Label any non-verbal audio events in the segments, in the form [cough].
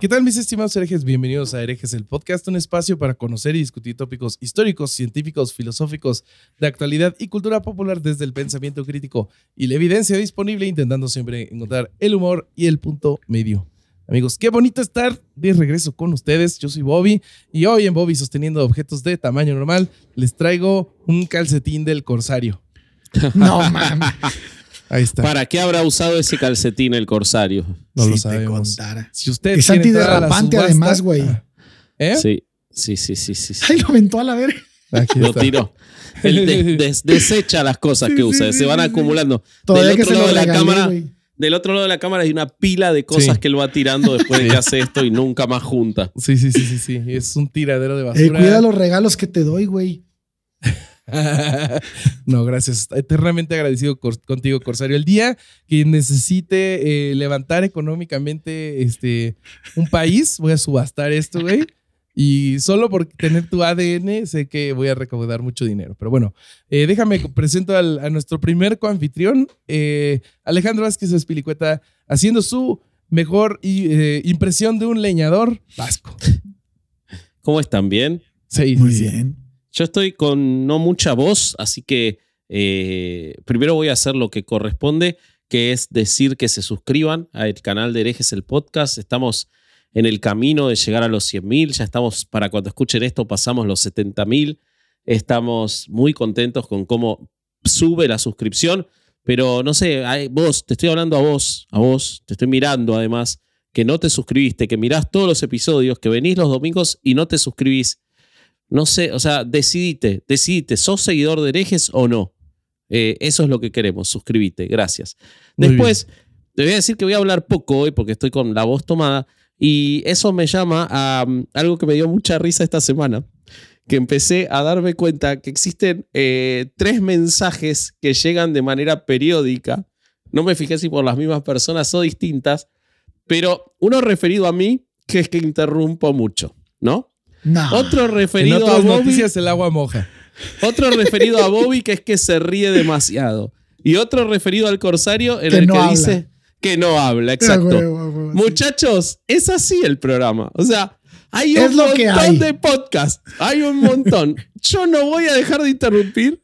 ¿Qué tal mis estimados herejes? Bienvenidos a Herejes, el podcast, un espacio para conocer y discutir tópicos históricos, científicos, filosóficos, de actualidad y cultura popular desde el pensamiento crítico y la evidencia disponible, intentando siempre encontrar el humor y el punto medio. Amigos, qué bonito estar de regreso con ustedes. Yo soy Bobby y hoy en Bobby sosteniendo objetos de tamaño normal les traigo un calcetín del corsario. [laughs] No mames. Ahí está. ¿Para qué habrá usado ese calcetín el corsario? no Si lo te sabemos. contara. Si usted Es antiderrapante además, güey. ¿Eh? Sí, sí, sí, sí, sí. sí. Ay, lo aventó a la verga. Aquí Lo tiró. Él de- des- [laughs] desecha las cosas que sí, usa, sí, se van acumulando. Todavía Del que se lado lo de la regalé, cámara. Del otro lado de la cámara hay una pila de cosas Sí. que él va tirando después de que hace esto y nunca más junta. Sí, sí, sí, sí, sí. Es un tiradero de Eh, basura. cuida los regalos que te doy, güey. [laughs] no, gracias. Eternamente agradecido cor- contigo, Corsario. El día que necesite eh, levantar económicamente este, un país, voy a subastar esto, güey. Y solo por tener tu ADN, sé que voy a recaudar mucho dinero. Pero bueno, eh, déjame que presento al- a nuestro primer coanfitrión, eh, Alejandro Vázquez Espilicueta, haciendo su mejor y, eh, impresión de un leñador vasco. ¿Cómo están? ¿Bien? Sí, Muy sí, bien. Yo estoy con no mucha voz, así que eh, primero voy a hacer lo que corresponde, que es decir que se suscriban al canal de Herejes el Podcast. Estamos en el camino de llegar a los 100.000, ya estamos, para cuando escuchen esto, pasamos los 70.000. Estamos muy contentos con cómo sube la suscripción, pero no sé, vos, te estoy hablando a vos, a vos, te estoy mirando además, que no te suscribiste, que mirás todos los episodios, que venís los domingos y no te suscribís. No sé, o sea, decidite, decidite, ¿sos seguidor de herejes o no? Eh, eso es lo que queremos, suscríbete, gracias. Muy Después, te voy a decir que voy a hablar poco hoy porque estoy con la voz tomada y eso me llama a um, algo que me dio mucha risa esta semana, que empecé a darme cuenta que existen eh, tres mensajes que llegan de manera periódica, no me fijé si por las mismas personas o distintas, pero uno referido a mí, que es que interrumpo mucho, ¿no? No. Otro En referido a Bobby, noticias, el agua moja. otro referido a Bobby que es que se ríe demasiado. Y otro referido al corsario en Que el no que habla. dice que no habla, Ah, exacto. güey, sí. Muchachos, es así el programa. O sea, hay Es un lo que montón hay. de podcasts. Hay un montón. [laughs] Yo no voy a dejar de interrumpir.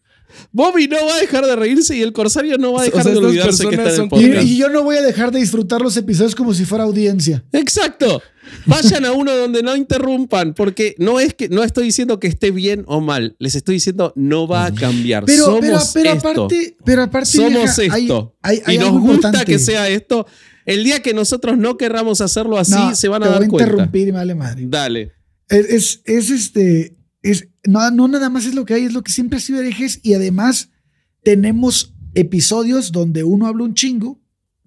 Bobby no va a dejar de reírse y el corsario no va a O dejar sea, de olvidarse que está en el podcast. Y, y yo no voy a dejar de disfrutar los episodios como si fuera audiencia. Exacto. Vayan a uno donde no interrumpan, porque no es que no estoy diciendo que esté bien o mal, les estoy diciendo no va a cambiar. Pero, Somos pero, pero esto. aparte, pero aparte, Somos vieja, esto. hay- hay y nos gusta importante. que sea esto. El día que nosotros no querramos hacerlo así, No, se van a te dar voy a cuenta. interrumpir y me vale madre. Dale. Es, es, es este. Es, no, no nada más es lo que hay, es lo que siempre ha sido herejes. Y además, tenemos episodios donde uno habla un chingo.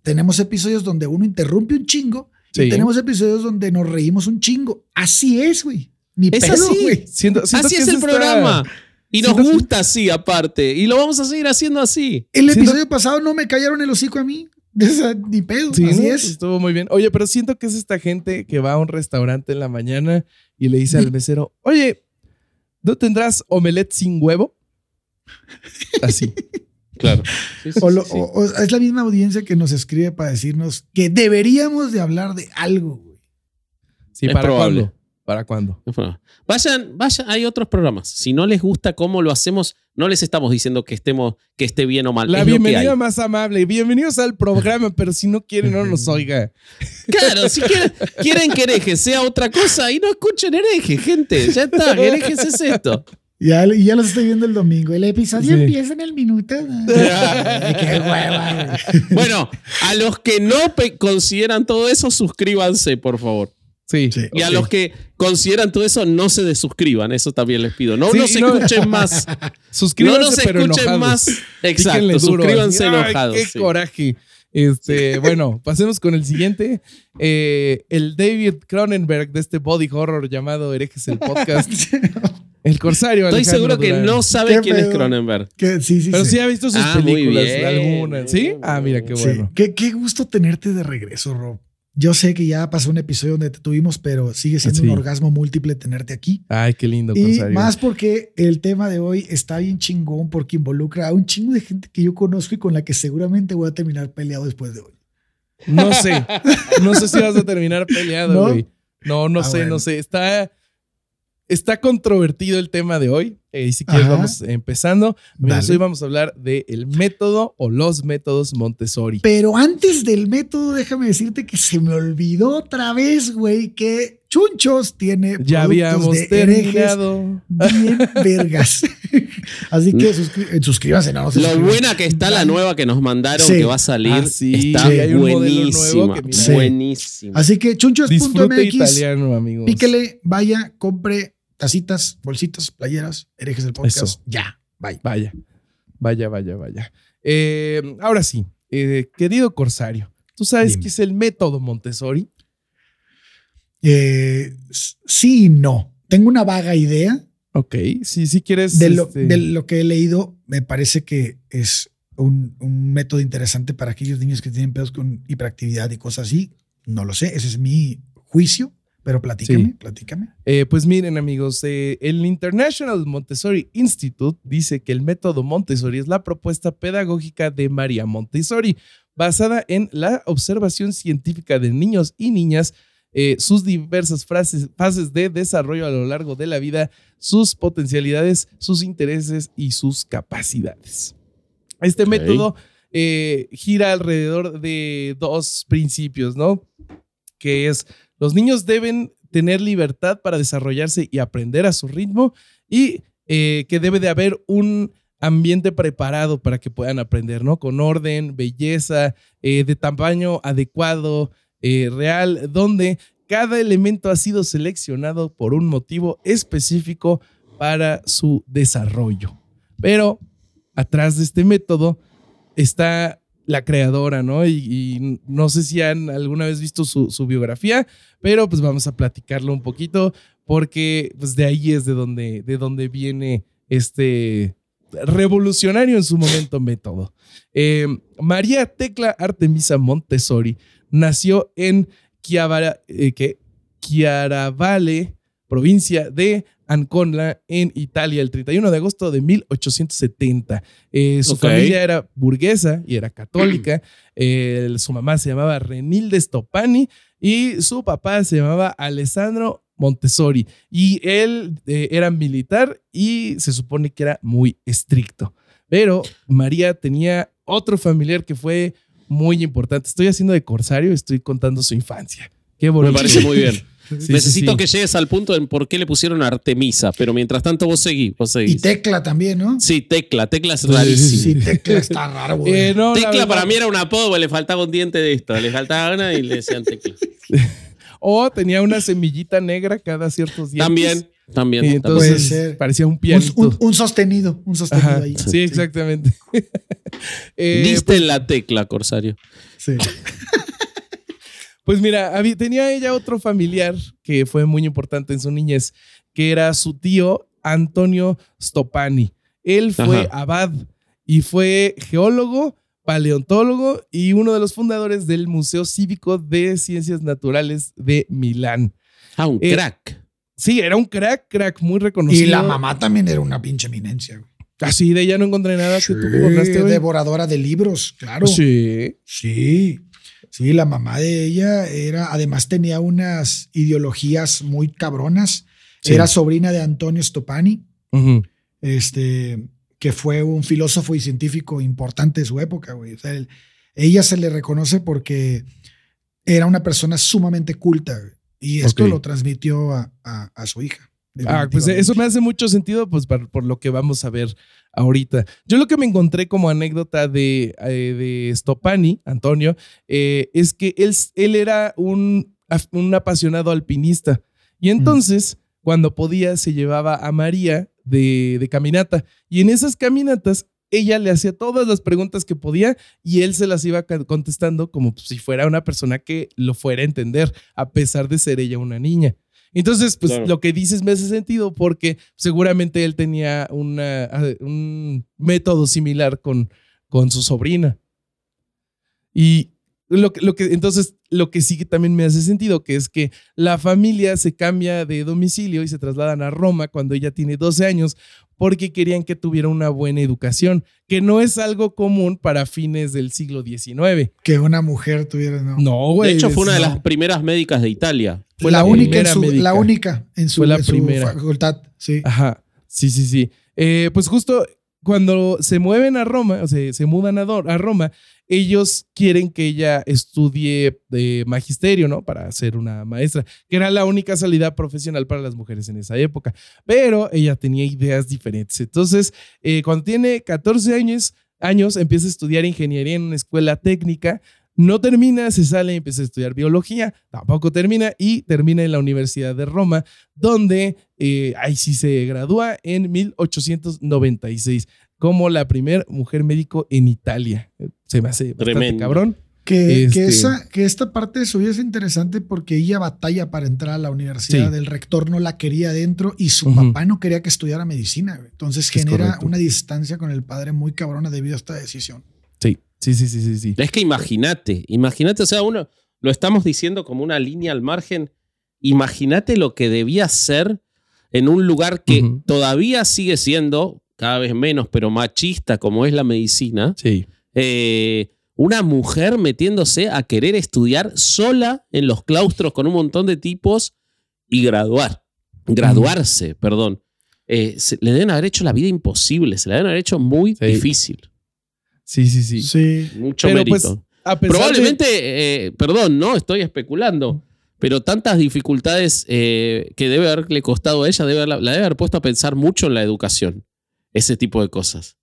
Tenemos episodios donde uno interrumpe un chingo. Sí. Y tenemos episodios donde nos reímos un chingo. Así es, güey. Ni Es pedo, así. güey. Siento- siento Así que es el está- programa. Y nos siento que- gusta así, aparte. Y lo vamos a seguir haciendo así. El Siento- episodio pasado no me callaron el hocico a mí. [laughs] O sea, ni pedo. Sí, así es. Estuvo muy bien. Oye, pero siento que es esta gente que va a un restaurante en la mañana y le dice al [laughs] mesero, oye, ¿no tendrás omelette sin huevo? Así. [laughs] Claro. O, lo- o- o es la misma audiencia que nos escribe para decirnos que deberíamos de hablar de algo, güey. Sí, Es ¿para probable. ¿Para cuándo? Vayan, vayan, hay otros programas. Si no les gusta cómo lo hacemos, no les estamos diciendo que estemos, que esté bien o mal. La es bienvenida más amable. Bienvenidos al programa, pero si no quieren, no nos [laughs] oiga. Claro, si quieren, quieren que hereje sea otra cosa y no escuchen hereje, gente. Ya está, herejes es esto. Ya, y ya los estoy viendo el domingo. El episodio Sí. empieza en el minuto. Ay, [laughs] qué hueva. Bueno, a los que no consideran todo eso, suscríbanse, por favor. Sí. Sí. Y a los que consideran todo eso, no se desuscriban. Eso también les pido. No, Sí, no se no. escuchen más. [laughs] No Suscríbanse, nos pero escuchen enojados. más. Exacto, suscríbanse. Ay, enojados. ¡Qué sí. coraje! Este, [laughs] bueno, pasemos con el siguiente. Eh, el David Cronenberg de este body horror llamado Herejes el Podcast. [laughs] El Corsario. Estoy Alejandro seguro que Durán. no sabe Qué quién es. Cronenberg. Que- sí, sí, Pero sí. sí ha visto sus Ah, muy películas, bien, algunas. ¿Sí? Ah, mira, qué Sí. bueno. Qué, qué gusto tenerte de regreso, Rob. Yo sé que ya pasó un episodio donde te tuvimos, pero sigue siendo Sí. un orgasmo múltiple tenerte aquí. Ay, qué lindo, Y más porque el tema de hoy está bien chingón porque involucra a un chingo de gente que yo conozco y con la que seguramente voy a terminar peleado después de hoy. No sé. No sé si vas a terminar peleado, ¿No? güey. No, no Ah, sé, bueno. no sé. Está, está controvertido el tema de hoy. Eh, y si quieres, Ajá. vamos empezando. Amigos, Dale. hoy vamos a hablar del método o los métodos Montessori. Pero antes del método, déjame decirte que se me olvidó otra vez, güey, que Chunchos tiene Ya productos habíamos de terminado. bien [laughs] vergas. Así que suscri- suscríbanse, no, no se Lo buena que está la nueva que nos mandaron, Sí. que va a salir. Ah, sí, está sí, buenísima. Así que chunchos.mx, píquele, vaya, compre tacitas, bolsitas, playeras, herejes del podcast. Eso. Ya, vaya. Vaya, vaya, vaya, vaya. Eh, ahora sí, eh, querido Corsario, ¿tú sabes Dime. qué es el método Montessori? Eh, sí y no. Tengo una vaga idea Ok, si sí, quieres. de lo, este, de lo que he leído. Me parece que es un, un método interesante para aquellos niños que tienen pedos con hiperactividad y cosas así. No lo sé, ese es mi juicio, pero platícame, Sí. platícame. Eh, pues miren amigos, eh, el International Montessori Institute dice que el método Montessori es la propuesta pedagógica de María Montessori, basada en la observación científica de niños y niñas, eh, sus diversas frases- fases de desarrollo a lo largo de la vida, sus potencialidades, sus intereses y sus capacidades. Este método eh, gira alrededor de dos principios, ¿no? Que es los niños deben tener libertad para desarrollarse y aprender a su ritmo y eh, que debe de haber un ambiente preparado para que puedan aprender, ¿no? Con orden, belleza, eh, de tamaño adecuado, eh, real, donde cada elemento ha sido seleccionado por un motivo específico para su desarrollo. Pero atrás de este método está la creadora, ¿no? Y, no sé si han alguna vez visto su, biografía, pero pues vamos a platicarlo un poquito porque pues de ahí es de donde, de donde viene este revolucionario en su momento método. Eh, María Tecla Artemisa Montessori nació en Chiavara- eh. Chiaravale, provincia de Ancona, en Italia, el 31 de agosto de 1870. Eh, su familia era burguesa y era católica. [clears throat] Eh, su mamá se llamaba Renilde Stopani y su papá se llamaba Alessandro Montessori. Y él eh, era militar y se supone que era muy estricto. Pero María tenía otro familiar que fue muy importante. Estoy haciendo de corsario, estoy contando su infancia. Qué bonito. Me parece muy bien. [laughs] Sí, Necesito sí, sí. que llegues al punto en por qué le pusieron Artemisa, pero mientras tanto vos seguís, vos seguís. Y Tecla también, ¿no? Sí, Tecla, Tecla es rarísimo. Sí, Tecla está raro, güey. Eh, no, Tecla para mí era un apodo, le faltaba un diente de esto, le faltaba una y le decían Tecla. [laughs] O tenía una semillita negra cada ciertos días. También, también. Y entonces Puede ser. parecía un un, pianito. un- un sostenido, un sostenido Ajá, ahí. sí, exactamente. [laughs] Eh, Diste en la tecla, Corsario. Sí. [laughs] Pues mira, había- tenía ella otro familiar que fue muy importante en su niñez, que era su tío Antonio Stopani. Él fue Ajá. abad y fue geólogo, paleontólogo y uno de los fundadores del Museo Cívico de Ciencias Naturales de Milán. Ah, un Eh, crack. Sí, era un crack, crack muy Y reconocido. la mamá también era una pinche eminencia. güey. Así de ella no encontré nada que tú Sí, encontraste, güey. devoradora de libros, claro. Sí. Sí, sí, la mamá de ella era, además tenía unas ideologías muy cabronas. Sí. Era sobrina de Antonio Stopani, este, que fue un filósofo y científico importante de su época, güey. O sea, él- ella se le reconoce porque era una persona sumamente culta güey, y esto lo transmitió a, a- a su hija. Ah, pues eso me hace mucho sentido, pues por, por lo que vamos a ver ahorita. Yo lo que me encontré como anécdota de, eh, de Stopani, Antonio, eh, es que él, él era un, un apasionado alpinista. Y entonces, cuando podía, se llevaba a María de, de caminata. Y en esas caminatas, ella le hacía todas las preguntas que podía y él se las iba contestando como si fuera una persona que lo fuera a entender, a pesar de ser ella una niña. Entonces, pues Claro. lo que dices me hace sentido porque seguramente él tenía una, ah, un método similar con, con su sobrina. Y lo que, lo que, entonces, lo que sí que también me hace sentido, que es que la familia se cambia de domicilio y se trasladan a Roma cuando ella tiene 12 años porque querían que tuviera una buena educación, que no es algo común para fines del siglo XIX. Que una mujer tuviera, no. No, güey. De hecho, fue una de las primeras médicas de Italia. Fue la, la única en su, médica. la única en su, Fue la en su primera. facultad. Sí. Ajá, sí, sí, sí. Eh, pues justo cuando se mueven a Roma, o sea, se mudan a, a Roma, ellos quieren que ella estudie de magisterio, ¿no? Para ser una maestra, que era la única salida profesional para las mujeres en esa época. Pero ella tenía ideas diferentes. Entonces, eh, cuando tiene 14 años, años, empieza a estudiar ingeniería en una escuela técnica. No termina, se sale y empieza a estudiar biología, tampoco termina y termina en la Universidad de Roma, donde eh, ahí sí se gradúa en 1896 como la primer mujer médico en Italia. Se me hace bastante Tremendo. cabrón. Que, Este- que, esa, que esta parte de su vida es interesante porque ella batalla para entrar a la universidad. Sí. El rector no la quería dentro y su papá no quería que estudiara medicina. Entonces Es genera correcto. una distancia con el padre muy cabrona debido a esta decisión. Sí, sí, sí, sí. Es que imagínate, imagínate, o sea, uno lo estamos diciendo como una línea al margen. Imagínate lo que debía ser en un lugar que todavía sigue siendo cada vez menos, pero machista como es la medicina. Sí. eh, una mujer metiéndose a querer estudiar sola en los claustros con un montón de tipos y graduar. Graduarse, perdón. Eh, se- le deben haber hecho la vida imposible, se le deben haber hecho muy Sí. difícil. Sí, sí, sí. Sí. Mucho Pero, mérito. pues, A pesar de- Probablemente, eh, perdón, no, estoy especulando, pero tantas dificultades eh, que debe haberle costado a ella, debe haberla- la debe haber puesto a pensar mucho en la educación, ese tipo de cosas.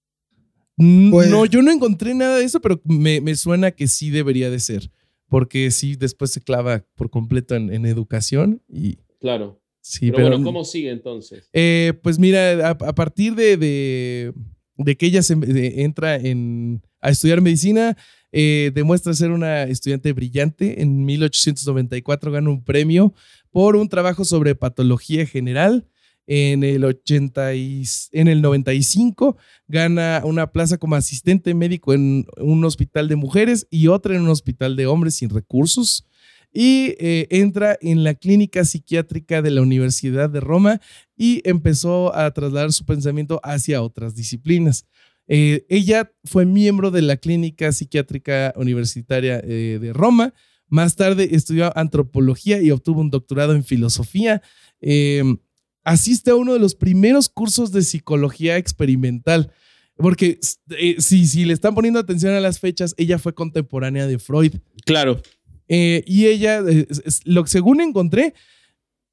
Pues- no, yo no encontré nada de eso, pero me, me suena que sí debería de ser. Porque sí, después se clava por completo en, en educación y Claro. sí, pero, pero, bueno, ¿cómo sigue entonces? Eh, pues mira, a, a partir de, de- de que ella se, entra en, a estudiar medicina, eh, demuestra ser una estudiante brillante. En 1894 gana un premio por un trabajo sobre patología general. En el, 80 y- en el 95 gana una plaza como asistente médico en un hospital de mujeres y otra en un hospital de hombres sin recursos. Y eh, entra en la clínica psiquiátrica de la Universidad de Roma y empezó a trasladar su pensamiento hacia otras disciplinas. Eh, ella fue miembro de la clínica psiquiátrica universitaria eh, de Roma. Más tarde estudió antropología y obtuvo un doctorado en filosofía. Asiste a uno de los primeros cursos de psicología experimental. Porque si, si le están poniendo atención a las fechas, ella fue contemporánea de Freud. Claro. Eh, y ella, eh, es- es- lo que según encontré,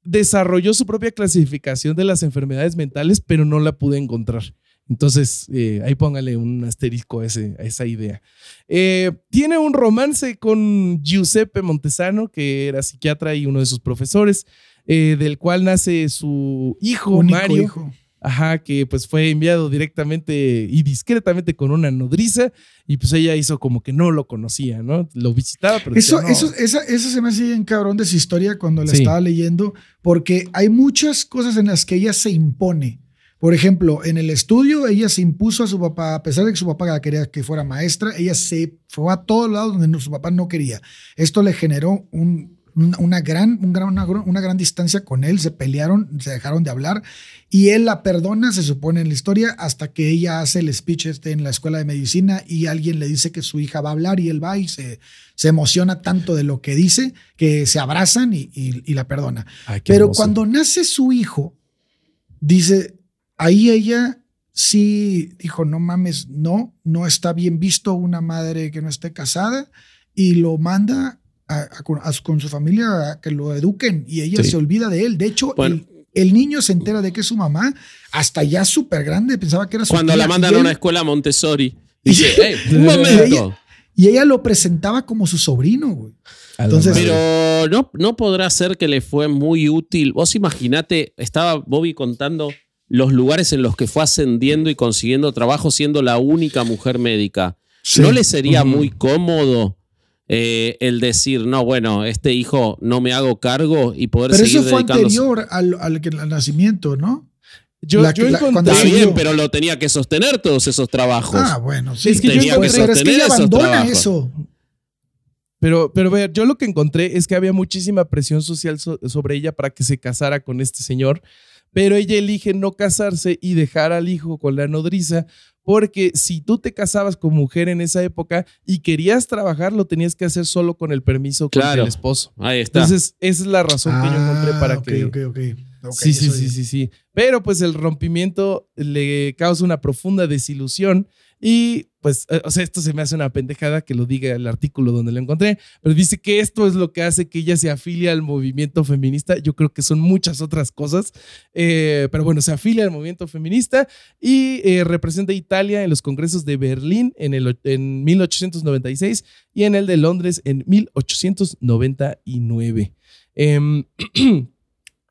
desarrolló su propia clasificación de las enfermedades mentales, pero no la pude encontrar. Entonces, eh, ahí póngale un asterisco a, ese- a esa idea. Eh, tiene un romance con Giuseppe Montesano, que era psiquiatra y uno de sus profesores, eh, del cual nace su hijo, Único Mario. hijo. Ajá, que pues fue enviado directamente y discretamente con una nodriza y pues ella hizo como que no lo conocía, ¿no? Lo visitaba, pero Eso, decía, "No". eso, esa, eso se me hace bien cabrón de su historia cuando la Sí. estaba leyendo, porque hay muchas cosas en las que ella se impone. Por ejemplo, en el estudio ella se impuso a su papá, a pesar de que su papá quería que fuera maestra, ella se fue a todos lados donde su papá no quería. Esto le generó un- una, una gran, un gran, una, gran- una gran distancia con él, se pelearon, se dejaron de hablar y él la perdona, se supone en la historia, hasta que ella hace el speech este en la escuela de medicina y alguien le dice que su hija va a hablar y él va y se, se emociona tanto de lo que dice que se abrazan y, y- y la perdona. Ay, Pero hermoso. cuando nace su hijo, dice, ahí ella sí dijo, no mames, no, no está bien visto una madre que no esté casada y lo manda a- a- con, a- con su familia a que lo eduquen y ella Sí. se olvida de él. De hecho, Bueno. el, el niño se entera de que es su mamá hasta ya súper grande, pensaba que era su Cuando tía, la mandan y a una escuela Montessori, [laughs] Y- dice, "Ey, un Y momento. ella- Y ella lo presentaba como su sobrino, güey. Entonces-. Pero no, no podrá ser que le fue muy útil. Vos imaginate, estaba Bobby contando los lugares en los que fue ascendiendo y consiguiendo trabajo siendo la única mujer médica. ¿No le sería muy cómodo eh, el decir, no, bueno, este hijo no me hago cargo y poder Pero seguir eso fue anterior al, al, nacimiento, ¿no? yo, la- yo la- encontré. cuando Está bien, yo- pero lo tenía que sostener todos esos trabajos. Ah, bueno, sí. Es que yo Tenía encontré- que Pero es que sostener ella esos abandona trabajos. eso. Pero, pero ver, yo lo que encontré es que había muchísima presión social so- sobre ella para que se casara con este señor, pero ella elige no casarse y dejar al hijo con la nodriza, porque si tú te casabas con mujer en esa época y querías trabajar, lo tenías que hacer solo con el permiso con Claro. el esposo. Ahí está. Entonces, esa es la razón que yo encontré para Ah, ok, que... ok, ok. Ok, sí, sí, sí, sí, sí. Pero pues el rompimiento le causa una profunda desilusión y pues, eh, o sea, esto se me hace una pendejada que lo diga el artículo donde lo encontré, pero dice que esto es lo que hace que ella se afilie al movimiento feminista. Yo creo que son muchas otras cosas, eh, pero bueno, se afilia al movimiento feminista y eh, representa a Italia en los congresos de Berlín en, el, en 1896 y en el de Londres en 1899. Em, [clears throat]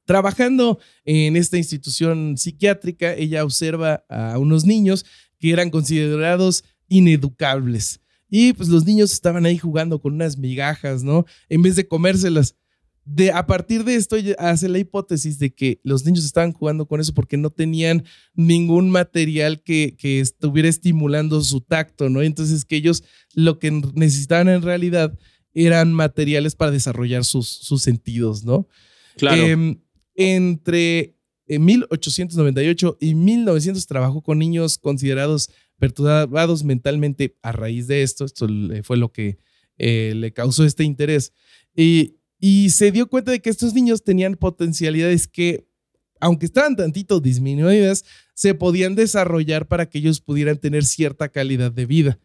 Trabajando en esta institución psiquiátrica, ella observa a unos niños que eran considerados ineducables. Y pues los niños estaban ahí jugando con unas migajas, ¿no? En vez de comérselas. De, a partir de esto hace la hipótesis de que los niños estaban jugando con eso porque no tenían ningún material que, que estuviera estimulando su tacto, ¿no? Entonces que ellos lo que necesitaban en realidad eran materiales para desarrollar sus, sus sentidos, ¿no? claro. Em, entre eh, 1898 y 1900 trabajó con niños considerados perturbados mentalmente a raíz de esto. Esto fue lo que eh, le causó este interés. Y, y se dio cuenta de que estos niños tenían potencialidades que, aunque estaban tantito disminuidas, se podían desarrollar para que ellos pudieran tener cierta calidad de vida.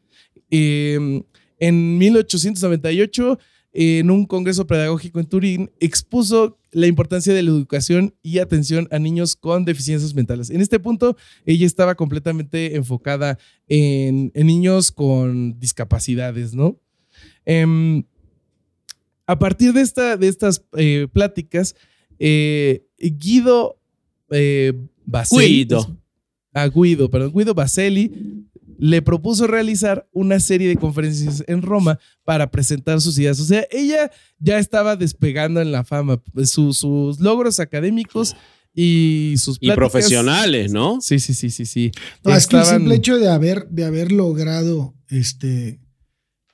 Em, en 1898 en un congreso pedagógico en Turín, expuso la importancia de la educación y atención a niños con deficiencias mentales. En este punto, ella estaba completamente enfocada en, en niños con discapacidades, ¿no? Em, a partir de, esta, de estas eh, pláticas, eh, Guido eh, Baselli, Guido. a Guido, perdón, Guido Baselli le propuso realizar una serie de conferencias en Roma para presentar sus ideas. O sea, ella ya estaba despegando en la fama. Su- sus logros académicos y sus y profesionales, ¿no? Sí, sí, sí, sí, sí. No, es que el simple hecho de haber, de haber logrado este,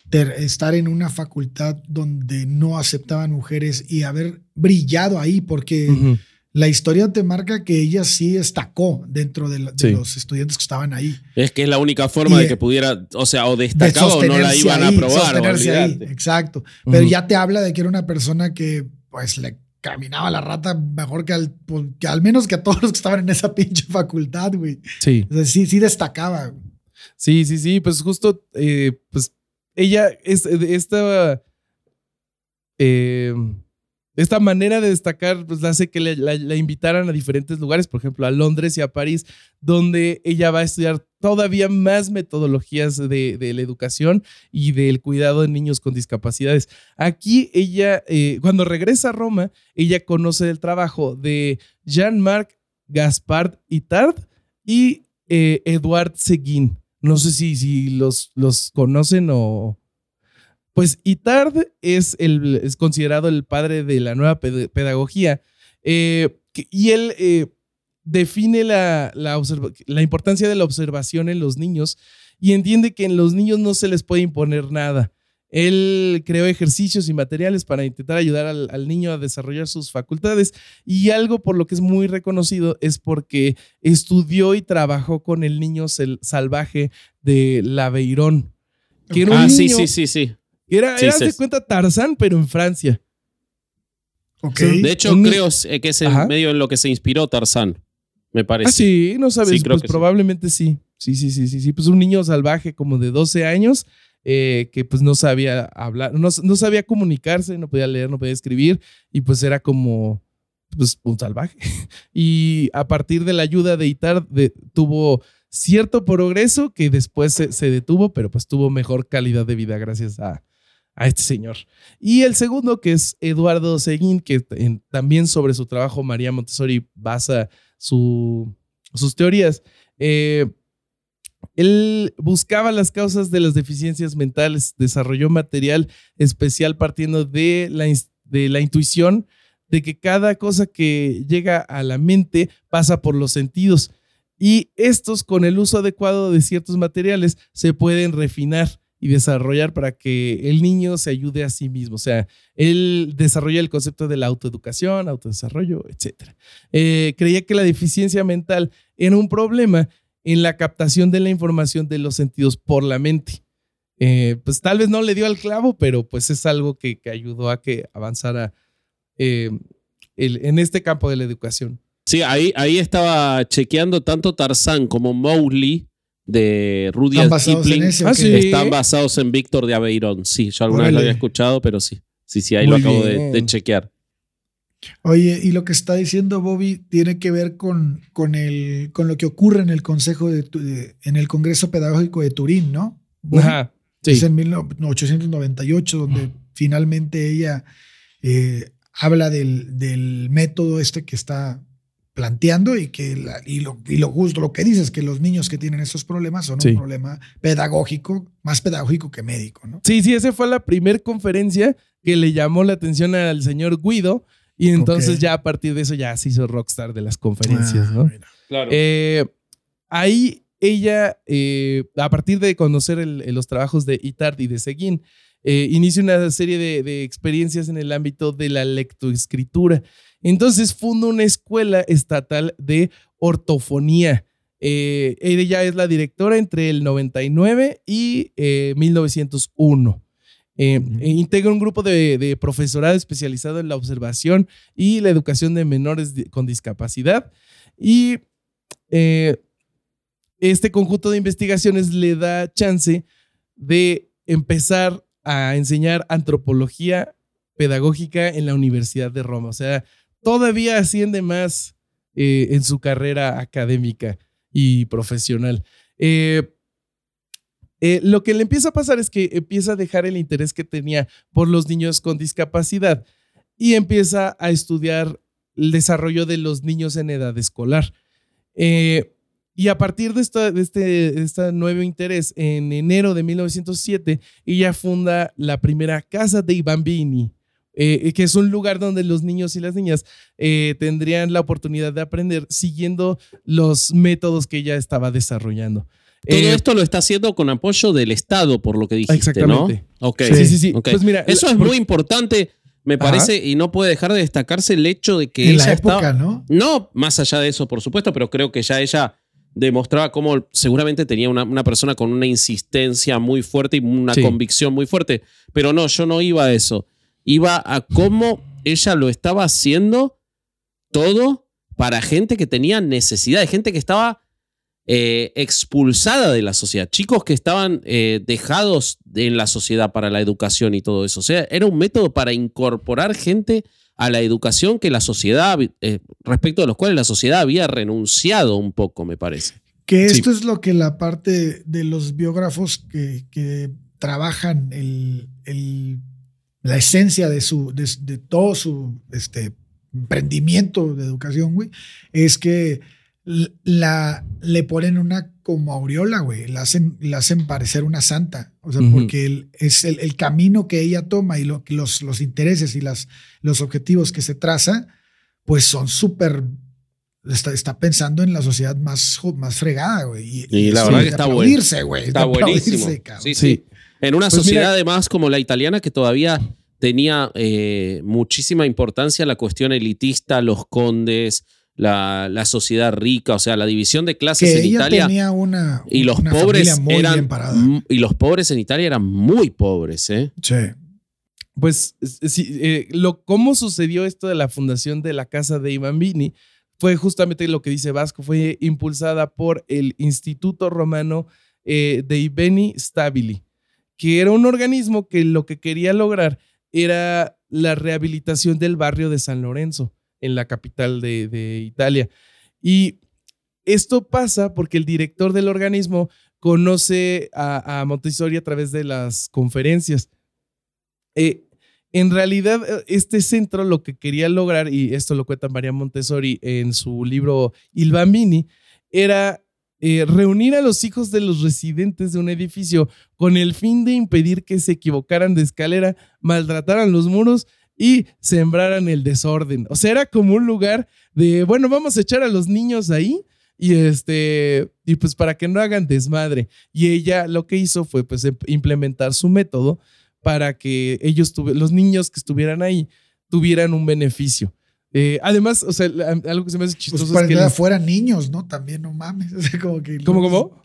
ter- estar en una facultad donde no aceptaban mujeres y haber brillado ahí, porque. La historia te marca que ella sí destacó dentro de, la- de Sí. los estudiantes que estaban ahí. Es que es la única forma Y, de que eh, pudiera, o sea, o De destacado o no la iban a ahí, aprobar. ahí, exacto. Pero ya te habla de que era una persona que pues le caminaba la rata mejor que al, pues, que al menos que a todos [laughs] los que estaban en esa pinche facultad, güey. Sí. O sea, sí, sí destacaba. güey. Sí, sí, sí, pues justo, eh, pues ella, es, esta, eh, esta manera de destacar, pues hace que la, invitaran a diferentes lugares, por ejemplo, a Londres y a París, donde ella va a estudiar todavía más metodologías de, de la educación y del cuidado de niños con discapacidades. Aquí ella, eh, cuando regresa a Roma, ella conoce el trabajo de Jean-Marc Gaspard Itard y eh, Edouard Seguin. No sé si, si los, los conocen o... Pues Itard es, el, es considerado el padre de la nueva ped- pedagogía eh, y él eh, define la, la, importancia de la observación en los niños y entiende que en los niños no se les puede imponer nada. Él creó ejercicios y materiales para intentar ayudar al, al niño a desarrollar sus facultades y algo por lo que es muy reconocido es porque estudió y trabajó con el niño salvaje de Laveirón. Que era un Ah, sí, sí, sí, sí. Era, Sí, era, de cuenta Tarzán, pero en Francia. De hecho, Un- creo eh, que es el Ajá. medio en lo que se inspiró Tarzán, me parece. Ah, sí, no sabes. Sí, creo pues que probablemente sí. Sí, sí, sí, sí, sí. Pues un niño salvaje como de 12 años eh, que pues no sabía hablar, no, no sabía comunicarse, no podía leer, no podía escribir y pues era como pues un salvaje. [laughs] Y a partir de la ayuda de Itar de- tuvo cierto progreso que después se, se detuvo, pero pues tuvo mejor calidad de vida gracias a, a este señor. Y el segundo, que es Eduardo Seguín, que también sobre su trabajo María Montessori basa su- sus teorías. Eh, él buscaba las causas de las deficiencias mentales, desarrolló material especial partiendo de la, de la intuición de que cada cosa que llega a la mente pasa por los sentidos y estos con el uso adecuado de ciertos materiales se pueden refinar y desarrollar para que el niño se ayude a sí mismo. O sea, él desarrolla el concepto de la autoeducación, autodesarrollo, etc. Eh, creía que la deficiencia mental era un problema en la captación de la información de los sentidos por la mente. Eh, pues tal vez no le dio al clavo, pero pues es algo que, ayudó a que avanzara eh, en este campo de la educación. Sí, ahí, ahí estaba chequeando tanto Tarzán como Mowgli de Rudyard Kipling. Ah, están basados en Víctor de Aveirón. Sí, yo alguna vez lo había escuchado, pero sí. Sí, sí, ahí lo acabo de, chequear. Oye, y lo que está diciendo Bobby tiene que ver con, con, el, con lo que ocurre en el Consejo de, en el Congreso Pedagógico de Turín, ¿no? Ajá. Es en 1898 donde finalmente ella eh, habla del, del, método este que está planteando y que y, lo, y lo justo lo que dices que los niños que tienen esos problemas son un problema pedagógico más pedagógico que médico no sí sí esa fue la primera conferencia que le llamó la atención al señor Guido y entonces ya a partir de eso ya se hizo rockstar de las conferencias ah, no claro. Eh, ahí ella eh, a partir de conocer los trabajos de Itard y de Seguín eh, inicia una serie de, de experiencias en el ámbito de la lectoescritura entonces funda una escuela estatal de ortofonía. Eh, ella es la directora entre el 99 y 1901. Eh, e integra un grupo de, profesorado especializado en la observación y la educación de menores con discapacidad. Y eh, este conjunto de investigaciones le da chance de empezar a enseñar antropología pedagógica en la Universidad de Roma. O sea, todavía asciende más eh, en su carrera académica y profesional. Eh, eh, lo que le empieza a pasar es que empieza a dejar el interés que tenía por los niños con discapacidad y empieza a estudiar el desarrollo de los niños en edad escolar. y a partir de, esta, de este, este, nuevo interés, en enero de 1907, ella funda la primera casa de bambini eh, que es un lugar donde los niños y las niñas eh, tendrían la oportunidad de aprender siguiendo los métodos que ella estaba desarrollando. Todo eh, esto lo está haciendo con apoyo del Estado, por lo que dijiste, exactamente. ¿no? Sí, sí, sí. Pues mira, Eso es muy importante, me parece, y no puede dejar de destacarse el hecho de que en ella la época, ¿no? No, más allá de eso, por supuesto, pero creo que ya ella demostraba cómo seguramente tenía una, una persona con una insistencia muy fuerte y una convicción muy fuerte. Pero no, yo no iba a eso iba a cómo ella lo estaba haciendo todo para gente que tenía necesidad, de gente que estaba eh, expulsada de la sociedad, chicos que estaban eh, dejados en la sociedad para la educación y todo eso. O sea, era un método para incorporar gente a la educación que la sociedad, eh, respecto a los cuales la sociedad había renunciado un poco, me parece. Que esto es lo que la parte de los biógrafos que, trabajan el la esencia de, su, de, todo su este, emprendimiento de educación, güey, es que la, le ponen una como aureola, güey, la hacen, la hacen parecer una santa, o sea, porque es el, camino que ella toma y lo, los, los intereses y las, los objetivos que se traza, pues son súper Está, está, pensando en la sociedad más, más fregada, güey. Y, la verdad que está güey. Está buenísimo. Sí, sí. En una pues sociedad además como la italiana que todavía tenía eh, muchísima importancia la cuestión elitista, los condes, la, sociedad rica, o sea, la división de clases en Italia. Tenía una, y los pobres eran y los pobres en Italia eran muy pobres, ¿eh? Sí. Pues sí, eh, lo, cómo sucedió esto de la fundación de la casa de Bambini fue justamente lo que dice Vasco, fue impulsada por el Instituto Romano eh, de Ibeni Stabili que era un organismo que lo que quería lograr era la rehabilitación del barrio de San Lorenzo, en la capital de, Italia. Y esto pasa porque el director del organismo conoce a, Montessori a través de las conferencias. Eh, en realidad, eh, este centro lo que quería lograr, y esto lo cuenta María Montessori en su libro Il Bambini, era eh, reunir a los hijos de los residentes de un edificio con el fin de impedir que se equivocaran de escalera, maltrataran los muros y sembraran el desorden. O sea, era como un lugar de, bueno, vamos a echar a los niños ahí Y este, y pues para que no hagan desmadre. Y ella lo que hizo fue pues em- implementar su método para que ellos, los niños que estuvieran ahí, tuvieran un beneficio. Eh, además, o sea, algo que se me hace Pues chistoso para es que les- fueran niños, ¿no? También no mames. [laughs] O sea, como que. ¿Cómo, cómo?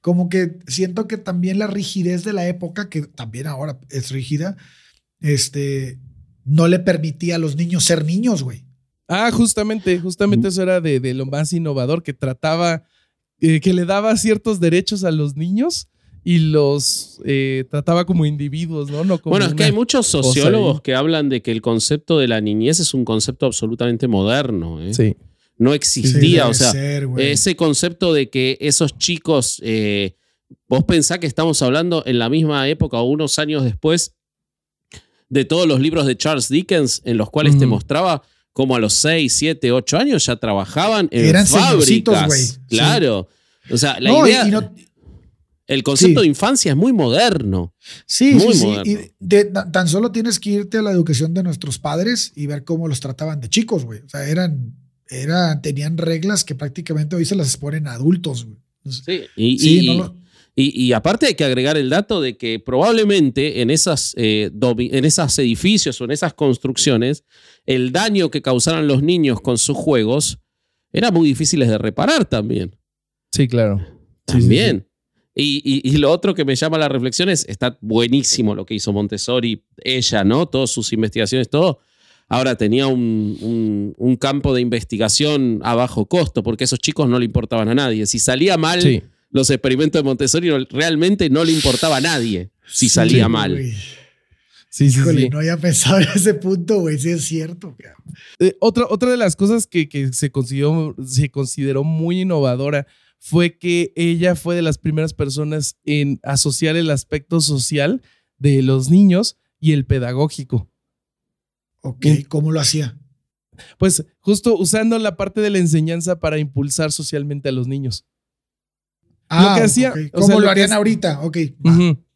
Como que siento que también la rigidez de la época, que también ahora es rígida, este, no le permitía a los niños ser niños, güey. Ah, justamente, justamente eso era de, de lo más innovador, que trataba, eh, que le daba ciertos derechos a los niños y los eh, trataba como individuos, ¿no? no como Bueno, es que hay muchos sociólogos que hablan de que el concepto de la niñez es un concepto absolutamente moderno. ¿eh? Sí. No existía, o sea, ser, ese concepto de que esos chicos, eh, vos pensás que estamos hablando en la misma época o unos años después de todos los libros de Charles Dickens en los cuales te Ujú. mostraba cómo a los 6, 7, 8 años ya trabajaban en Eran fábricas. güey. Sí. Claro. O sea, la No, idea, y no- el concepto Sí. de infancia es muy moderno. Sí, Muy sí, sí. moderno. Y de- tan solo tienes que irte a la educación de nuestros padres y ver cómo los trataban de chicos, güey. O sea, eran, eran, tenían reglas que prácticamente hoy se las exponen a adultos, güey. Sí, y, Sí, y- no lo- y- y aparte hay que agregar el dato de que probablemente en, esas, eh, en esos edificios o en esas construcciones, el daño que causaran los niños con sus juegos era muy difícil de reparar también. Sí, claro. Sí, sí, También. Y, y- y lo otro que me llama la reflexión es, está buenísimo lo que hizo Montessori, ella, ¿no? Todas sus investigaciones, todo. Ahora tenía un, un- un campo de investigación a bajo costo, porque a esos chicos no le importaban a nadie. Si salía mal Sí. los experimentos de Montessori, realmente no le importaba a nadie si salía mal. Sí, sí, Híjole, sí. no había pensado en ese punto, güey. Sí es cierto. Eh, otra, otra de las cosas que, que se, consideró, se consideró muy innovadora fue que ella fue de las primeras personas en asociar el aspecto social de los niños y el pedagógico. Ok. ¿cómo lo hacía? Pues justo usando la parte de la enseñanza para impulsar socialmente a los niños. que hacía, ok. o ¿Cómo sea, lo lo que harían ahorita? Ok,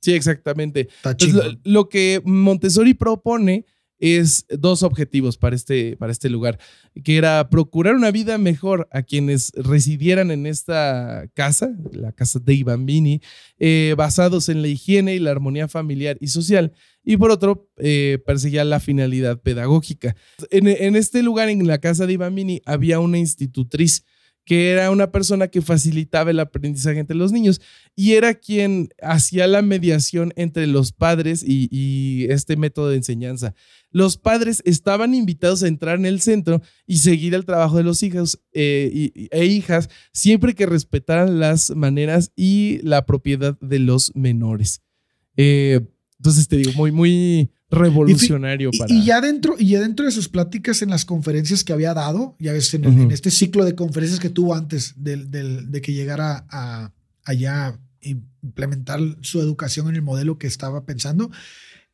Sí, exactamente. está Entonces, chido. lo, lo que Montessori propone es dos objetivos para este, para este lugar, que era procurar una vida mejor a quienes residieran en esta casa, la casa de Bambini, eh, basados en la higiene y la armonía familiar y social, y por otro, eh, perseguía la finalidad pedagógica. En, en este lugar, en la casa de Bambini, había una institutriz que era una persona que facilitaba el aprendizaje entre los niños y era quien hacía la mediación entre los padres y, este método de enseñanza. Los padres estaban invitados a entrar en el centro y seguir el trabajo de los hijos eh, e hijas siempre que respetaran las maneras y la propiedad de los menores. Eh, entonces te digo, muy, muy revolucionario Y, para... y ya dentro, y ya dentro de sus pláticas en las conferencias que había dado, ya ves, en, el- Ujú. en este ciclo de conferencias que tuvo antes del- del- de que llegara a allá implementar su educación en el modelo que estaba pensando,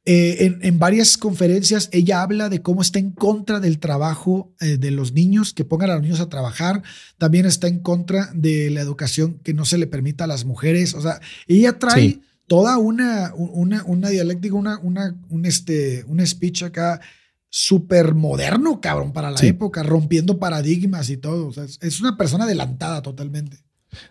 eh, en, en varias conferencias ella habla de cómo está en contra del trabajo eh, de los niños, que pongan a los niños a trabajar, también está en contra de la educación que no se le permita a las mujeres, o sea, ella trae Sí. Toda una, una, una dialéctica, una, una, un, este, un speech acá súper moderno, cabrón, para la Sí. época, rompiendo paradigmas y todo. O sea, es, es una persona adelantada totalmente.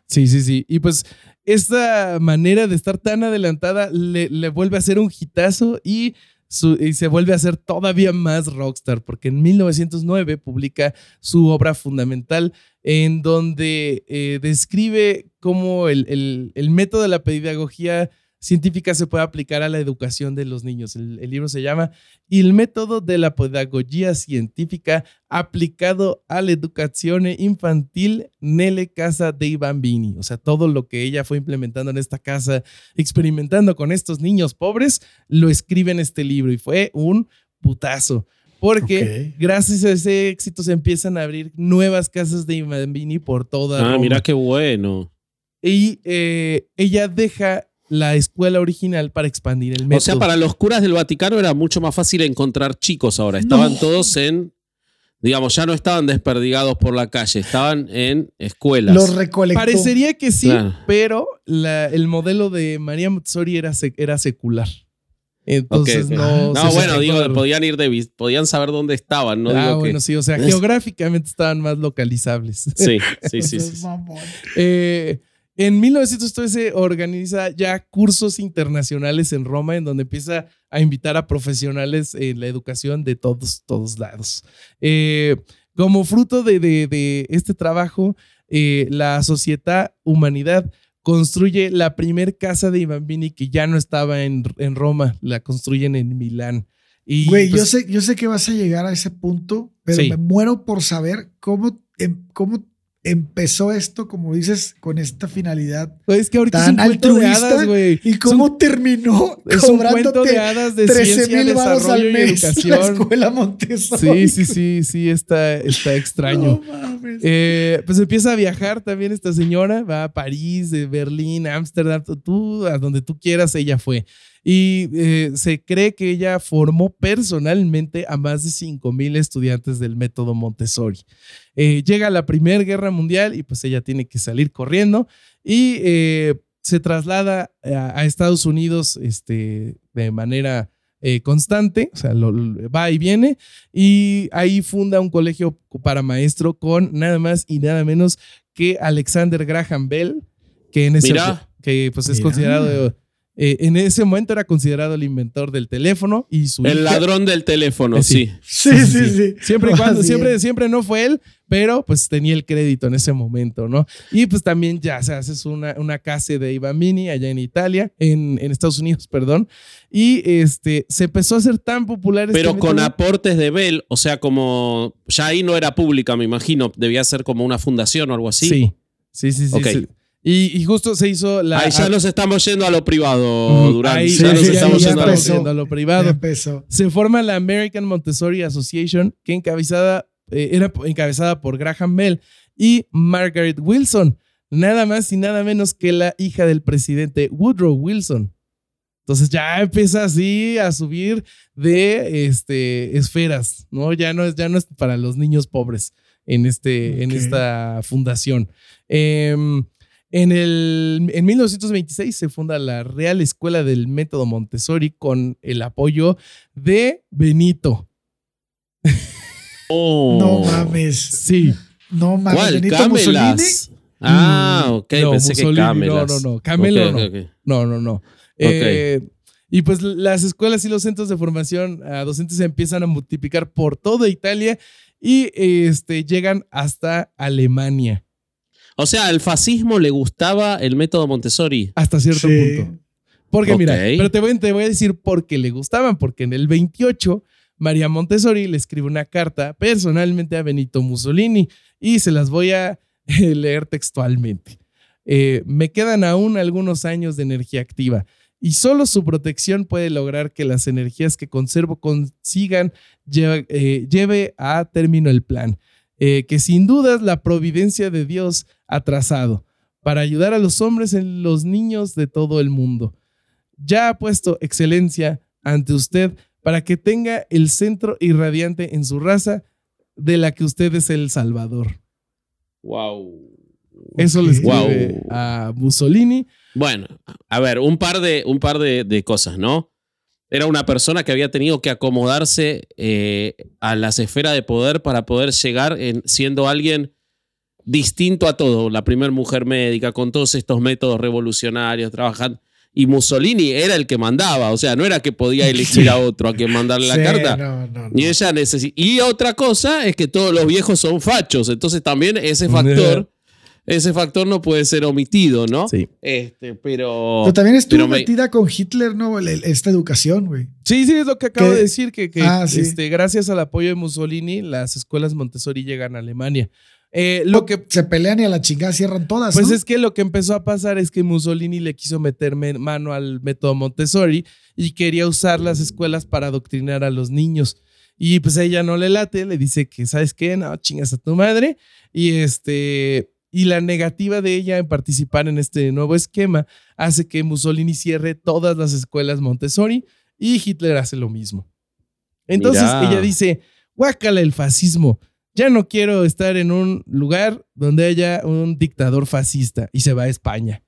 Sí, sí, sí. Y pues esta manera de estar tan adelantada le, le vuelve a hacer un hitazo y, su- y se vuelve a hacer todavía más rockstar, porque en 1909 publica su obra fundamental en donde eh, describe cómo el, el- el método de la pedagogía científica se puede aplicar a la educación de los niños. El, el libro se llama Il método de la pedagogía científica aplicado a la educación infantil nelle casa dei bambini. O sea, todo lo que ella fue implementando en esta casa, experimentando con estos niños pobres, lo escribe en este libro y fue un putazo. Porque gracias a ese éxito se empiezan a abrir nuevas casas de bambini por toda Ah, Roma. mira qué bueno. Y eh, ella deja la escuela original para expandir el método. O sea, para los curas del Vaticano era mucho más fácil encontrar chicos ahora. Estaban No. todos en, digamos, ya no estaban desperdigados por la calle, estaban en escuelas. Los recolectó. Parecería que sí, Claro. pero la- el modelo de María Montessori era, sec- era secular. Entonces no. No, se bueno, digo, de- podían ir de podían saber dónde estaban, no ah, digo que- bueno, sí, o sea, geográficamente estaban más localizables. Sí, sí, [laughs] sí, sí, sí. Eh, en 1913 organiza ya cursos internacionales en Roma, en donde empieza a invitar a profesionales en la educación de todos, todos lados. Eh, como fruto de, de- de este trabajo, eh, la Sociedad Humanidad construye la primer casa de Bambini que ya no estaba en, en Roma, la construyen en Milán. Y, Güey, yo pues, sé, yo sé que vas a llegar a ese punto, pero Sí. me muero por saber cómo, em- cómo empezó esto, como dices, con esta finalidad. Es que ahorita tan altruista hadas, güey. ¿Y cómo terminó Es un cuento cobrándote de hadas de 13 ciencia, mil baros al mes la escuela Montessori? Sí, sí, sí, sí, está, está extraño. No mames. Eh, pues empieza a viajar también esta señora, va a París, de Berlín, Ámsterdam, tú, a donde tú quieras, ella fue. Y eh, se cree que ella formó personalmente a más de 5 mil estudiantes del método Montessori. Eh, llega la Primera Guerra Mundial y pues ella tiene que salir corriendo y eh, se traslada a, a Estados Unidos este, de manera eh, constante, o sea, lo- lo- va y viene y ahí funda un colegio para maestro con nada más y nada menos que Alexander Graham Bell, que en ese Mira. que pues es Mira. considerado eh, en ese momento era considerado el inventor del teléfono y su El hija- ladrón del teléfono, Eh, sí. sí. Sí, sí, sí. Siempre y cuando, Así siempre, siempre no fue él, pero pues tenía el crédito en ese momento, ¿no? Y pues también ya se hace una, una casa de Ibamini allá en Italia, en, en Estados Unidos, perdón. Y este se empezó a hacer tan popular este Pero con método- aportes de Bell, o sea, como ya ahí no era pública, me imagino, debía ser como una fundación o algo así. Sí, sí, sí, sí. Ok. sí. Y, y justo se hizo la. Ahí ya nos estamos yendo a lo privado, Durán. ahí ya sí, nos sí, estamos ya yendo a lo empezó. yendo a lo Ya privado. empezó. Se forma la American Montessori Association, que encabezada, eh, era encabezada por Graham Bell y Margaret Wilson, nada más y nada menos que la hija del presidente Woodrow Wilson. Entonces ya empieza así a subir de este, esferas, ¿no? Ya no, es, ya no es para los niños pobres en, este, en esta fundación. Em, en, el, en 1926 se funda la Real Escuela del Método Montessori con el apoyo de Benito. Oh. No mames. Sí. No mames. ¿Cuál? Benito Mussolini. Camelas. Ah, ok, No, pensé Mussolini, que Camelas. no, no, no, Camelo Ok, no. No, no, no. Eh, y pues las escuelas y los centros de formación a docentes se empiezan a multiplicar por toda Italia y este, llegan hasta Alemania, O sea, al fascismo le gustaba el método Montessori. hasta cierto Sí. punto. Porque mira, pero te voy, te voy a decir por qué le gustaban, porque en el 28 María Montessori le escribe una carta personalmente a Benito Mussolini y se las voy a eh, leer textualmente. Eh, me quedan aún algunos años de energía activa y solo su protección puede lograr que las energías que conservo consigan lleve, eh, lleve a término el plan, eh, que sin dudas la providencia de Dios ha trazado para ayudar a los hombres en los niños de todo el mundo. Ya ha puesto excelencia ante usted para que tenga el centro irradiante en su raza de la que usted es el salvador. Wow. Eso le Ok. escribe Wow. a Mussolini. Bueno, a ver, un par de, un par de, de cosas, ¿no? Era una persona que había tenido que acomodarse eh, a las esferas de poder para poder llegar en, siendo alguien distinto a todo. La primera mujer médica con todos estos métodos revolucionarios, trabajando. Y Mussolini era el que mandaba, o sea, no era que podía elegir a [laughs] otro a quien mandarle la carta. no, no, no. Y ella Y otra cosa es que todos los viejos son fachos, entonces también ese [laughs] factor, ese factor no puede ser omitido, ¿no? Sí. Este, pero. Pero también estuvo pero me- metida con Hitler, ¿no? Esta educación, güey. Sí, sí, es lo que acabo ¿Qué? de decir, que, que, Ah, sí. este, gracias al apoyo de Mussolini, las escuelas Montessori llegan a Alemania. Eh, lo que Se pelean y a la chingada cierran todas, Pues ¿no? es que lo que empezó a pasar es que Mussolini le quiso meter me- mano al método Montessori y quería usar las escuelas para adoctrinar a los niños. Y pues a ella no le late, le dice que, ¿sabes qué? No, chingas a tu madre. Y este. Y la negativa de ella en participar en este nuevo esquema hace que Mussolini cierre todas las escuelas Montessori y Hitler hace lo mismo. Entonces Mirá. ella dice, guácala el fascismo. Ya no quiero estar en un lugar donde haya un dictador fascista y se va a España.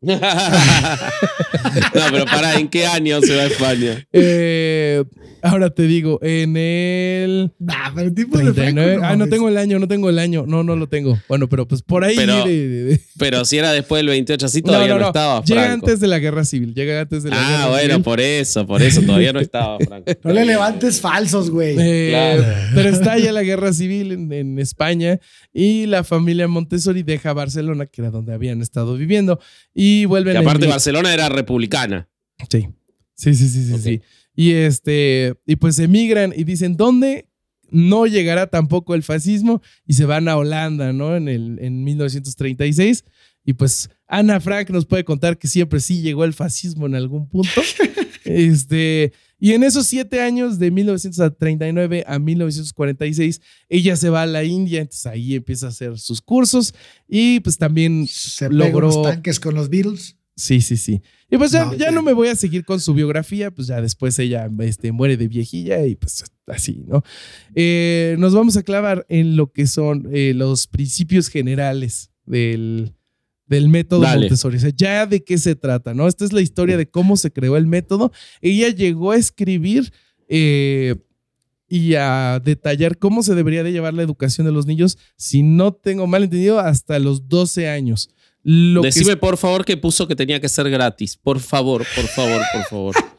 [laughs] no, pero para, ¿en qué año se va a España? Eh, ahora te digo, en el. Nah, pero tipo de 39. Franco, ah, no tengo el año, no tengo el año. No, no lo tengo. Bueno, pero pues por ahí. Pero- de- de- de- Pero si era después del 28, así [laughs] todavía no, estaba Llega Franco. antes de la guerra civil. Llega antes de la ah, guerra bueno, civil. por eso, por eso todavía no estaba Franco. [laughs] No le levantes falsos, güey. Eh, Claro. Pero estalla la guerra civil en, en España y la familia Montessori deja Barcelona, que era donde habían estado viviendo, y vuelven Que a aparte. Barcelona era republicana. Sí. Sí, sí, sí, sí, sí. Y este, y pues emigran y dicen, ¿dónde no llegará tampoco el fascismo? Y se van a Holanda, ¿no? En, el, en 1936. Y pues Ana Frank nos puede contar que siempre sí llegó el fascismo en algún punto. [laughs] este, y en esos siete años, de 1939 a 1946, ella se va a la India, entonces ahí empieza a hacer sus cursos y pues también Se logró- logró tanques con los Beatles. Sí, sí, sí. Y pues ya no me voy a seguir con su biografía, pues ya después ella este, muere de viejilla y pues así, ¿no? Eh, nos vamos a clavar en lo que son eh, los principios generales del, del método Dale. Montessori. O sea, ya de qué se trata, ¿no? Esta es la historia de cómo se creó el método. Ella llegó a escribir eh, y a detallar cómo se debería de llevar la educación de los niños, si no tengo mal entendido, hasta los 12 años. Lo que Decime por favor que puso que tenía que ser gratis. Por favor, por favor, por favor. [laughs]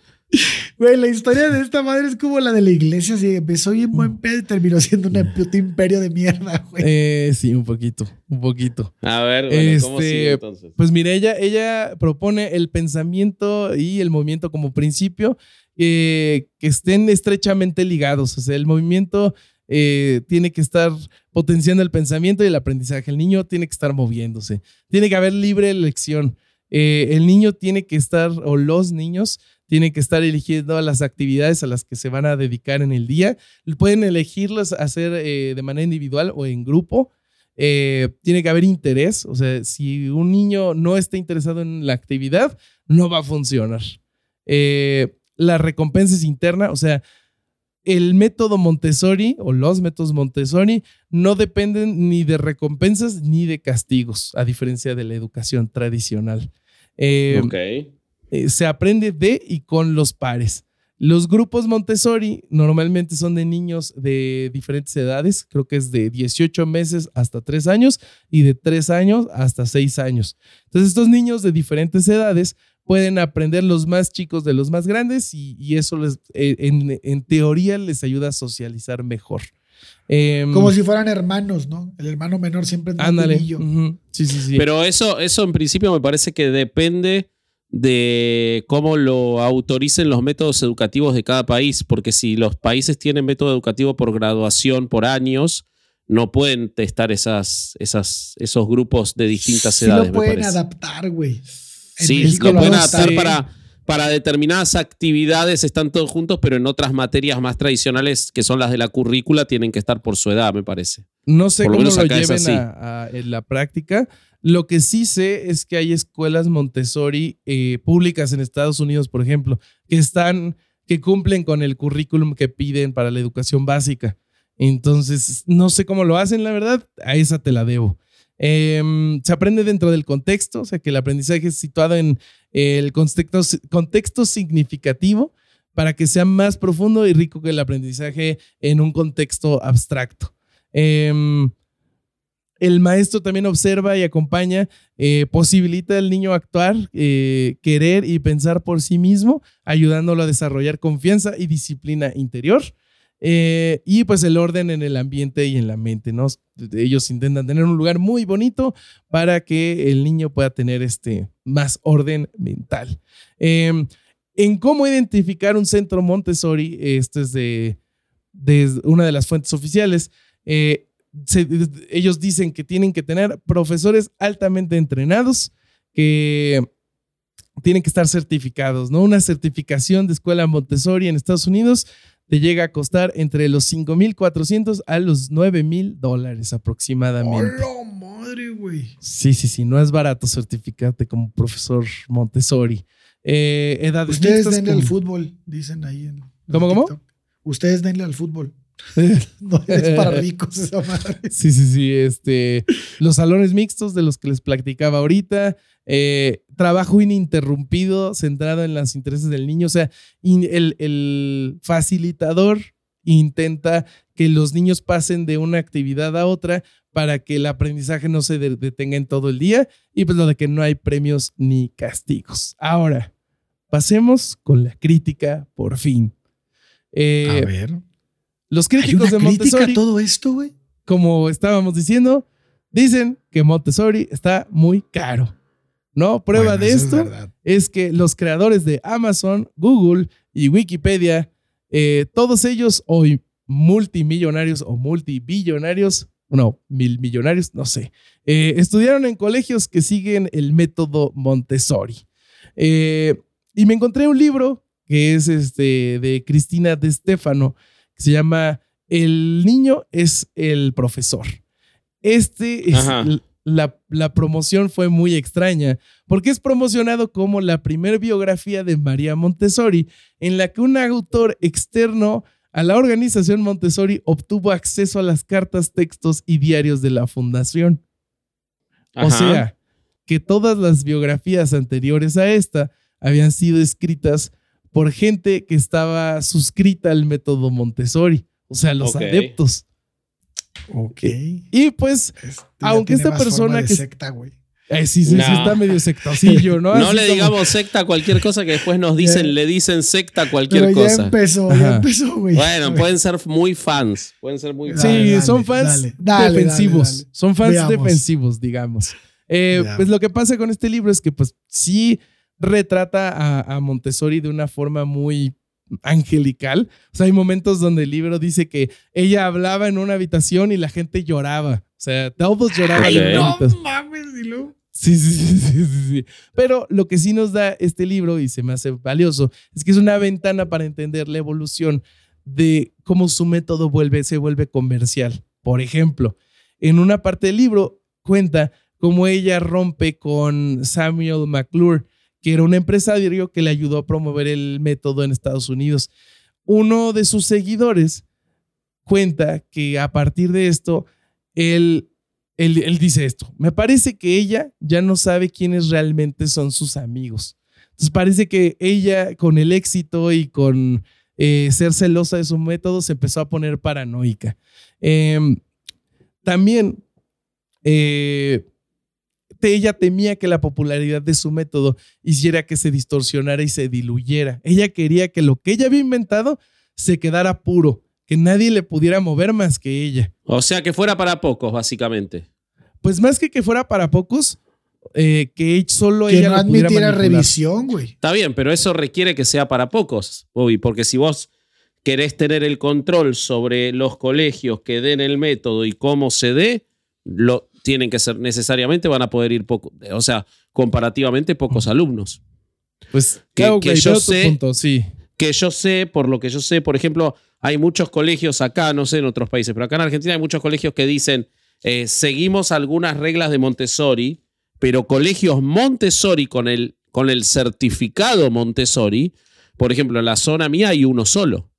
Güey, la historia de esta madre es como la de la iglesia. Así empezó bien buen pedo y terminó siendo un puto imperio de mierda, güey. Eh, sí, un poquito, un poquito. A ver, bueno, ¿cómo Este, sigue entonces? Pues mire, ella, ella propone el pensamiento y el movimiento como principio eh, que estén estrechamente ligados. O sea, el movimiento eh, tiene que estar potenciando el pensamiento y el aprendizaje. El niño tiene que estar moviéndose. Tiene que haber libre elección. Eh, el niño tiene que estar, o los niños tienen que estar eligiendo las actividades a las que se van a dedicar en el día. Pueden elegirlas hacer eh, de manera individual o en grupo. Eh, tiene que haber interés. O sea, si un niño no está interesado en la actividad, no va a funcionar. Eh, la recompensa es interna. O sea, el método Montessori o los métodos Montessori no dependen ni de recompensas ni de castigos, a diferencia de la educación tradicional. Eh, ok. Eh, se aprende de y con los pares. Los grupos Montessori normalmente son de niños de diferentes edades, creo que es de 18 meses hasta 3 años y de 3 años hasta 6 años. Entonces estos niños de diferentes edades pueden aprender los más chicos de los más grandes y, y eso les, eh, en, en teoría les ayuda a socializar mejor. Em, Como si fueran hermanos, ¿no? El hermano menor siempre es más Ándale. Sí, sí, sí. Pero eso, eso en principio me parece que depende de cómo lo autoricen los métodos educativos de cada país, porque si los países tienen método educativo por graduación, por años, no pueden testar esas, esas, esos grupos de distintas sí edades. lo pueden adaptar, güey. Sí, México lo pueden adaptar para, para determinadas actividades, están todos juntos, pero en otras materias más tradicionales, que son las de la currícula, tienen que estar por su edad, me parece. No sé Por lo cómo menos lo es lleven a- en la práctica. Lo que sí sé es que hay escuelas Montessori eh, públicas en Estados Unidos, por ejemplo, que están, que cumplen con el currículum que piden para la educación básica. Entonces, no sé cómo lo hacen, la verdad, a esa te la debo. Em, se aprende dentro del contexto, o sea que el aprendizaje es situado en el contexto, significativo para que sea más profundo y rico que el aprendizaje en un contexto abstracto. Em, el maestro también observa y acompaña, eh, posibilita al niño actuar, eh, querer y pensar por sí mismo, ayudándolo a desarrollar confianza y disciplina interior. Eh, y pues el orden en el ambiente y en la mente, ¿no? Ellos intentan tener un lugar muy bonito para que el niño pueda tener este más orden mental. Em, en cómo identificar un centro Montessori, esto es de, una de las fuentes oficiales, se- ellos dicen que tienen que tener profesores altamente entrenados, que tienen que estar certificados, ¿no? Una certificación de escuela Montessori en Estados Unidos te llega a costar entre los 5.400 a los 9.000 dólares aproximadamente. ¡Hola, madre, güey! Sí, sí, sí, no es barato certificarte como profesor Montessori. Eh, edades Ustedes denle al fútbol, dicen ahí en. ¿Cómo, cómo? Ustedes denle al fútbol. [laughs] no es para ricos esa madre. [laughs] Sí, sí, sí. Este, los salones mixtos de los que les platicaba ahorita. eh, trabajo ininterrumpido centrado en los intereses del niño. O sea, in- el, el facilitador intenta que los niños pasen de una actividad a otra para que el aprendizaje no se de- detenga en todo el día y pues lo de que no hay premios ni castigos. Ahora, pasemos con la crítica por fin. Eh, a ver. Los ¿Hay críticos una de crítica Montessori a todo esto, güey? como estábamos diciendo, dicen que Montessori está muy caro. ¿No? Prueba Bueno, de es esto es, que los creadores de Amazon, Google y Wikipedia, eh, todos ellos hoy multimillonarios o multibillonarios, no, mil millonarios, no sé, eh, estudiaron en colegios que siguen el método Montessori. Eh, y me encontré un libro que es este de Cristina de Stefano, que se llama El niño es el profesor. Este es la, la promoción fue muy extraña porque es promocionado como la primer biografía de María Montessori en la que un autor externo a la organización Montessori obtuvo acceso a las cartas, textos y diarios de la fundación. O sea, que todas las biografías anteriores a esta habían sido escritas por gente que estaba suscrita al método Montessori, o sea, los adeptos. Ok. Y pues, Este Aunque esta persona que- secta, güey. eh, sí, sí, sí, No. está medio sectosillo, ¿no? [laughs] No Así le como- digamos secta a cualquier cosa que después nos dicen, Ya. le dicen secta a cualquier Pero ya cosa. empezó, ya empezó, güey. Bueno, [laughs] pueden ser muy fans. Pueden ser muy Dale, Sí, fans. dale, son fans dale, defensivos. dale, dale. Son fans Veamos. defensivos, digamos. Eh, pues lo que pasa con este libro es que pues sí retrata a, a Montessori de una forma muy angelical. O sea, hay momentos donde el libro dice que ella hablaba en una habitación y la gente lloraba. O sea, todos lloraban. Ay, en la no mames, Sí, sí, sí, sí, sí, sí. Pero lo que sí nos da este libro y se me hace valioso es que es una ventana para entender la evolución de cómo su método vuelve, se vuelve comercial. Por ejemplo, en una parte del libro cuenta cómo ella rompe con Samuel McClure, que era un empresario que le ayudó a promover el método en Estados Unidos. Uno de sus seguidores cuenta que a partir de esto, él él, él dice esto, me parece que ella ya no sabe quiénes realmente son sus amigos. Entonces parece que ella con el éxito y con eh, ser celosa de su método se empezó a poner paranoica. Em, también eh, ella temía que la popularidad de su método hiciera que se distorsionara y se diluyera. Ella quería que lo que ella había inventado se quedara puro, que nadie le pudiera mover más que ella. O sea, que fuera para pocos, básicamente. Pues más que que fuera para pocos, eh, que solo Que ella no admitiera revisión, güey. Está bien, pero eso requiere que sea para pocos, Bobby, porque si vos querés tener el control sobre los colegios que den el método y cómo se dé, lo tienen que ser necesariamente, van a poder ir poco, o sea, comparativamente pocos alumnos. Pues Que- claro, que yo sé- punto, sí. Que yo sé, por lo que yo sé, por ejemplo, hay muchos colegios acá, no sé en otros países, pero acá en Argentina hay muchos colegios que dicen, eh, seguimos algunas reglas de Montessori, pero colegios Montessori con el, con el certificado Montessori, por ejemplo, en la zona mía hay uno solo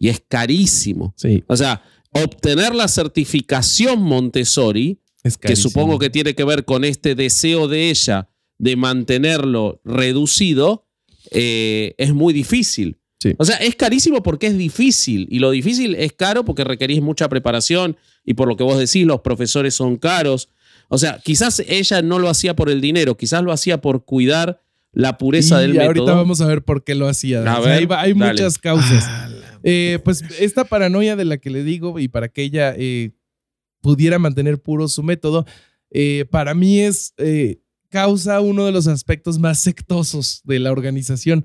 y es carísimo. Sí, O sea, obtener la certificación Montessori, es que supongo que tiene que ver con este deseo de ella de mantenerlo reducido, eh, es muy difícil. Sí. O sea, es carísimo porque es difícil y lo difícil es caro porque requerís mucha preparación y por lo que vos decís, los profesores son caros. O sea, quizás ella no lo hacía por el dinero, quizás lo hacía por cuidar la pureza y del ahorita método. vamos a ver por qué lo hacía. A O sea, ver, hay, muchas causas. Ah, Eh, pues esta paranoia de la que le digo y para que ella eh, pudiera mantener puro su método, eh, para mí es eh, causa uno de los aspectos más sectosos de la organización,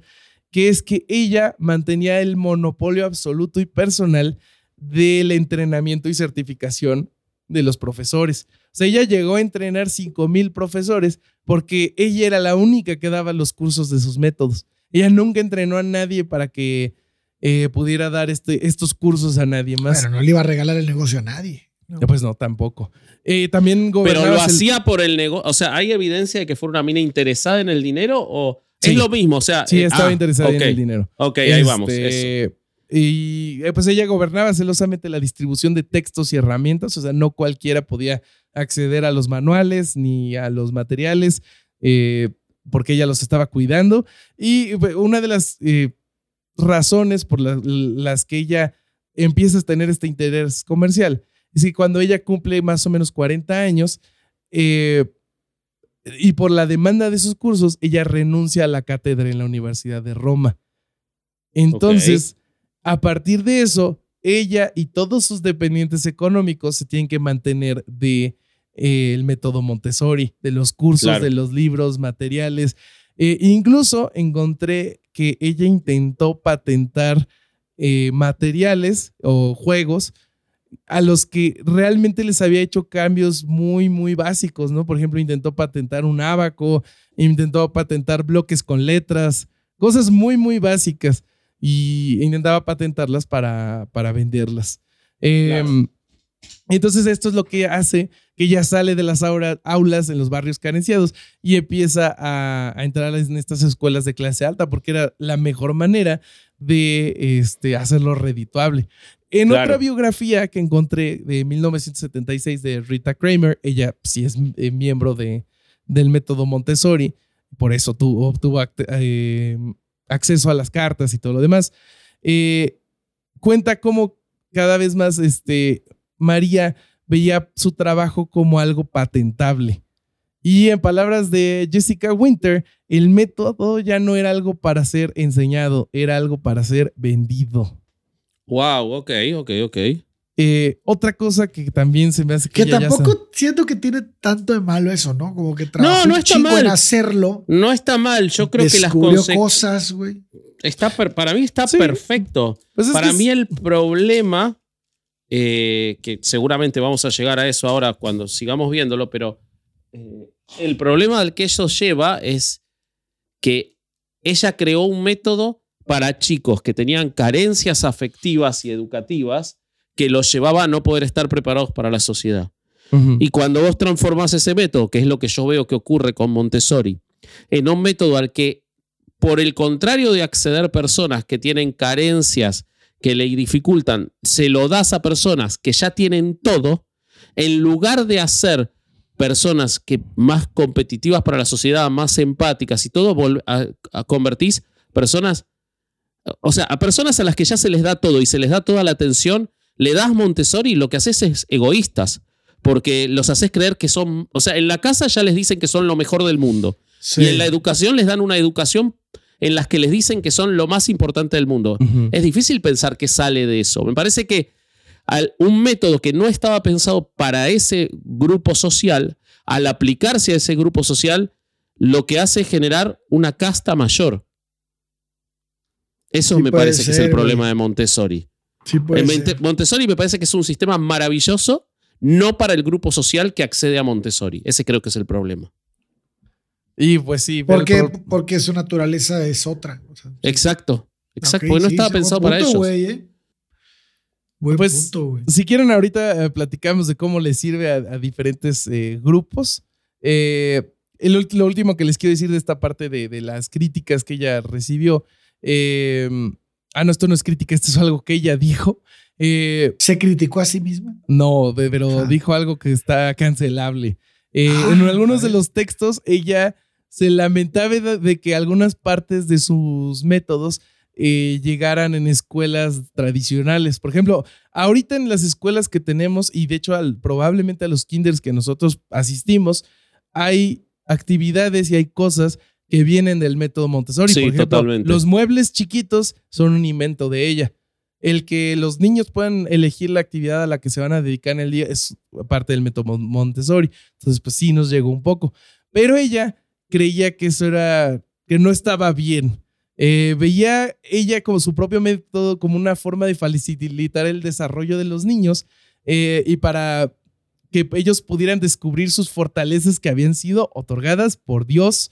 que es que ella mantenía el monopolio absoluto y personal del entrenamiento y certificación de los profesores. O sea, ella llegó a entrenar 5 mil profesores porque ella era la única que daba los cursos de sus métodos. Ella nunca entrenó a nadie para que eh, pudiera dar este, estos cursos a nadie más. Bueno, no le iba a regalar el negocio a nadie. ¿No? Pues no, tampoco. Eh, también Pero lo hacía por el negocio. O sea, ¿hay evidencia de que fuera una mina interesada en el dinero o Sí. es lo mismo? O sea, Sí, eh, estaba ah, interesada en el dinero. Ok, ahí Este, vamos. eso. y eh, pues ella gobernaba celosamente la distribución de textos y herramientas, o sea, no cualquiera podía acceder a los manuales ni a los materiales, eh, porque ella los estaba cuidando. Y pues, una de las eh, razones por las que ella empieza a tener este interés comercial es que cuando ella cumple más o menos 40 años, y por la demanda de esos cursos, ella renuncia a la cátedra en la Universidad de Roma. Entonces, a partir de eso, ella y todos sus dependientes económicos se tienen que mantener de eh, el método Montessori, de los cursos, de los libros, materiales. Eh, incluso encontré que ella intentó patentar eh, materiales o juegos a los que realmente les había hecho cambios muy, muy básicos, ¿no? Por ejemplo, intentó patentar un abaco, intentó patentar bloques con letras, cosas muy, muy básicas y intentaba patentarlas para, para venderlas. Em, entonces esto es lo que hace que ella sale de las aulas en los barrios carenciados y empieza a, entrar en estas escuelas de clase alta porque era la mejor manera de este, hacerlo redituable. En otra biografía que encontré de 1976 de Rita Kramer, ella sí es eh, miembro de, del método Montessori, por eso tuvo, obtuvo eh, acceso a las cartas y todo lo demás. Eh, cuenta cómo cada vez más este, María veía su trabajo como algo patentable. Y en palabras de Jessica Winter, el método ya no era algo para ser enseñado, era algo para ser vendido. Wow, ok, ok, ok. Eh, otra cosa que también se me hace que. Que tampoco siento que tiene tanto de malo eso, ¿no? Como que no, no está mal. en hacerlo. No está mal. Yo creo que las cosas, güey. Está para mí está perfecto. Pues para mí el problema, eh, que seguramente vamos a llegar a eso ahora cuando sigamos viéndolo, pero eh, el problema al que eso lleva es que ella creó un método para chicos que tenían carencias afectivas y educativas que los llevaba a no poder estar preparados para la sociedad. Y cuando vos transformás ese método, que es lo que yo veo que ocurre con Montessori, en un método al que, por el contrario de acceder personas que tienen carencias que le dificultan, se lo das a personas que ya tienen todo, en lugar de hacer personas que más competitivas para la sociedad, más empáticas y todo, a convertís personas, o sea, a personas a las que ya se les da todo y se les da toda la atención, le das Montessori y lo que haces es egoístas, porque los haces creer que son, o sea, en la casa ya les dicen que son lo mejor del mundo. Y en la educación les dan una educación en las que les dicen que son lo más importante del mundo. Es difícil pensar que sale de eso. Me parece que un método que no estaba pensado para ese grupo social, al aplicarse a ese grupo social, lo que hace es generar una casta mayor. Eso me parece que es el problema de Montessori. Montessori me parece que es un sistema maravilloso, no para el grupo social que accede a Montessori. Ese creo que es el problema. Y pues sí. Porque, porque su naturaleza es otra. exacto, exacto. porque no estaba pensado para ellos. ¿eh? pues, si quieren, ahorita eh, platicamos de cómo le sirve a, diferentes eh, grupos. lo último que les quiero decir de esta parte de, de las críticas que ella recibió. Eh, Ah, no, esto no es crítica, esto es algo que ella dijo. Eh, ¿Se criticó a sí misma? No, pero dijo algo que está cancelable. Eh, ah, en algunos de los textos, ella se lamentaba de, que algunas partes de sus métodos eh, llegaran en escuelas tradicionales. Por ejemplo, ahorita en las escuelas que tenemos, y de hecho probablemente a los kinders que nosotros asistimos, hay actividades y hay cosas que vienen del método Montessori. Por ejemplo, los muebles chiquitos son un invento de ella. El que los niños puedan elegir la actividad a la que se van a dedicar en el día es parte del método Montessori. Entonces, pues sí nos llegó un poco. Pero ella creía que eso era, que no estaba bien. Eh, veía ella como su propio método, como una forma de facilitar el desarrollo de los niños eh, y para que ellos pudieran descubrir sus fortalezas que habían sido otorgadas por Dios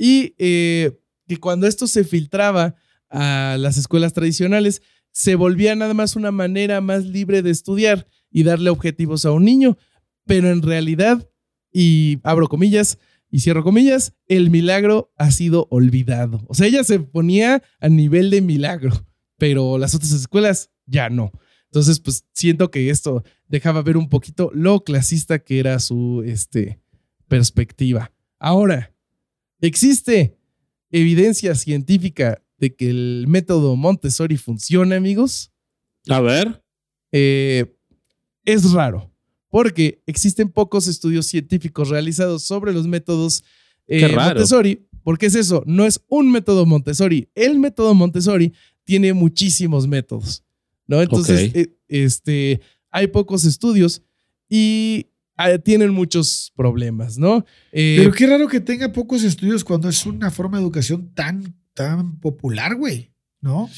y eh, que cuando esto se filtraba a las escuelas tradicionales, se volvía nada más una manera más libre de estudiar y darle objetivos a un niño, pero en realidad, y abro comillas y cierro comillas, el milagro ha sido olvidado. O sea, ella se ponía a nivel de milagro, pero las otras escuelas ya no. Entonces, pues siento que esto dejaba ver un poquito lo clasista que era su este, perspectiva. Ahora, existe evidencia científica de que el método Montessori funciona, amigos. A ver. Eh, es raro, porque existen pocos estudios científicos realizados sobre los métodos eh, Montessori. ¿Por qué es eso? No es un método Montessori. El método Montessori tiene muchísimos métodos, ¿no? Entonces, eh, este, hay pocos estudios y tienen muchos problemas, ¿no? Pero qué raro que tenga pocos estudios cuando es una forma de educación tan, tan popular, güey, ¿no?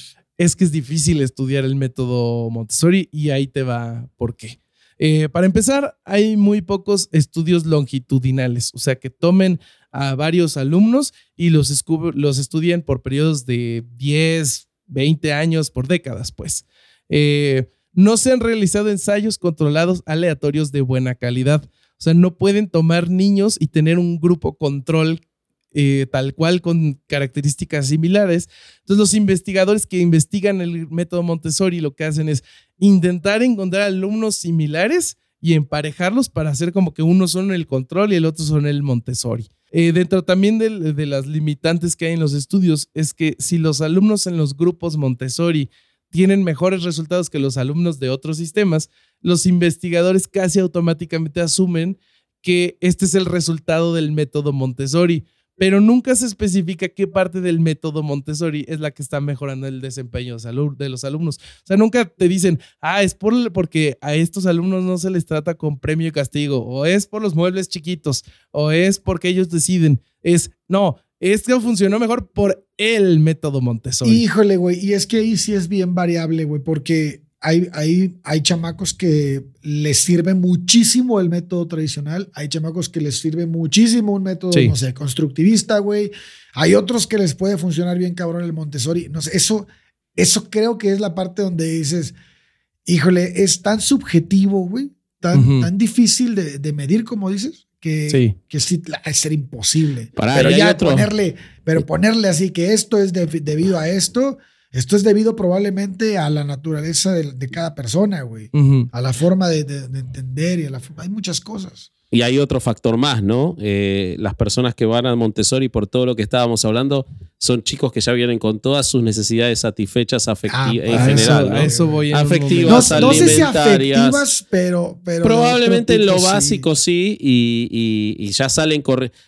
es que es difícil estudiar el método Montessori y ahí te va por qué. Eh, para empezar, hay muy pocos estudios longitudinales, o sea, que tomen a varios alumnos y los, los estudien por periodos de 10, 20 años, por décadas, pues. Eh, no se han realizado ensayos controlados aleatorios de buena calidad. O sea, no pueden tomar niños y tener un grupo control eh, tal cual con características similares. Entonces los investigadores que investigan el método Montessori lo que hacen es intentar encontrar alumnos similares y emparejarlos para hacer como que uno son el control y el otro son el Montessori. Eh, dentro también de, de las limitantes que hay en los estudios es que si los alumnos en los grupos Montessori tienen mejores resultados que los alumnos de otros sistemas, los investigadores casi automáticamente asumen que este es el resultado del método Montessori pero nunca se especifica qué parte del método Montessori es la que está mejorando el desempeño de los alumnos. O sea, nunca te dicen, ah, es por, porque a estos alumnos no se les trata con premio y castigo, o es por los muebles chiquitos, o es porque ellos deciden. Es, no, esto funcionó mejor por el método Montessori. Híjole, güey, y es que ahí sí es bien variable, güey, porque hay, hay, hay chamacos que les sirve muchísimo el método tradicional, hay chamacos que les sirve muchísimo un método, no sé, constructivista, güey. Hay otros que les puede funcionar bien cabrón el Montessori. No sé, eso, eso creo que es la parte donde dices, híjole, es tan subjetivo, güey, tan, tan difícil de, medir como dices, que sí, que sí es ser imposible. pero ya ponerle, pero ponerle así que esto es debido a esto, esto es debido probablemente a la naturaleza de, cada persona, güey. A la forma de, entender y a la Hay muchas cosas. Y hay otro factor más, ¿no? Eh, las personas que van a Montessori, por todo lo que estábamos hablando, son chicos que ya vienen con todas sus necesidades satisfechas afectivas ah, en general. Eso, voy a afectivas, no, no, sé si afectivas, pero, probablemente en lo básico sí, y, y, ya salen,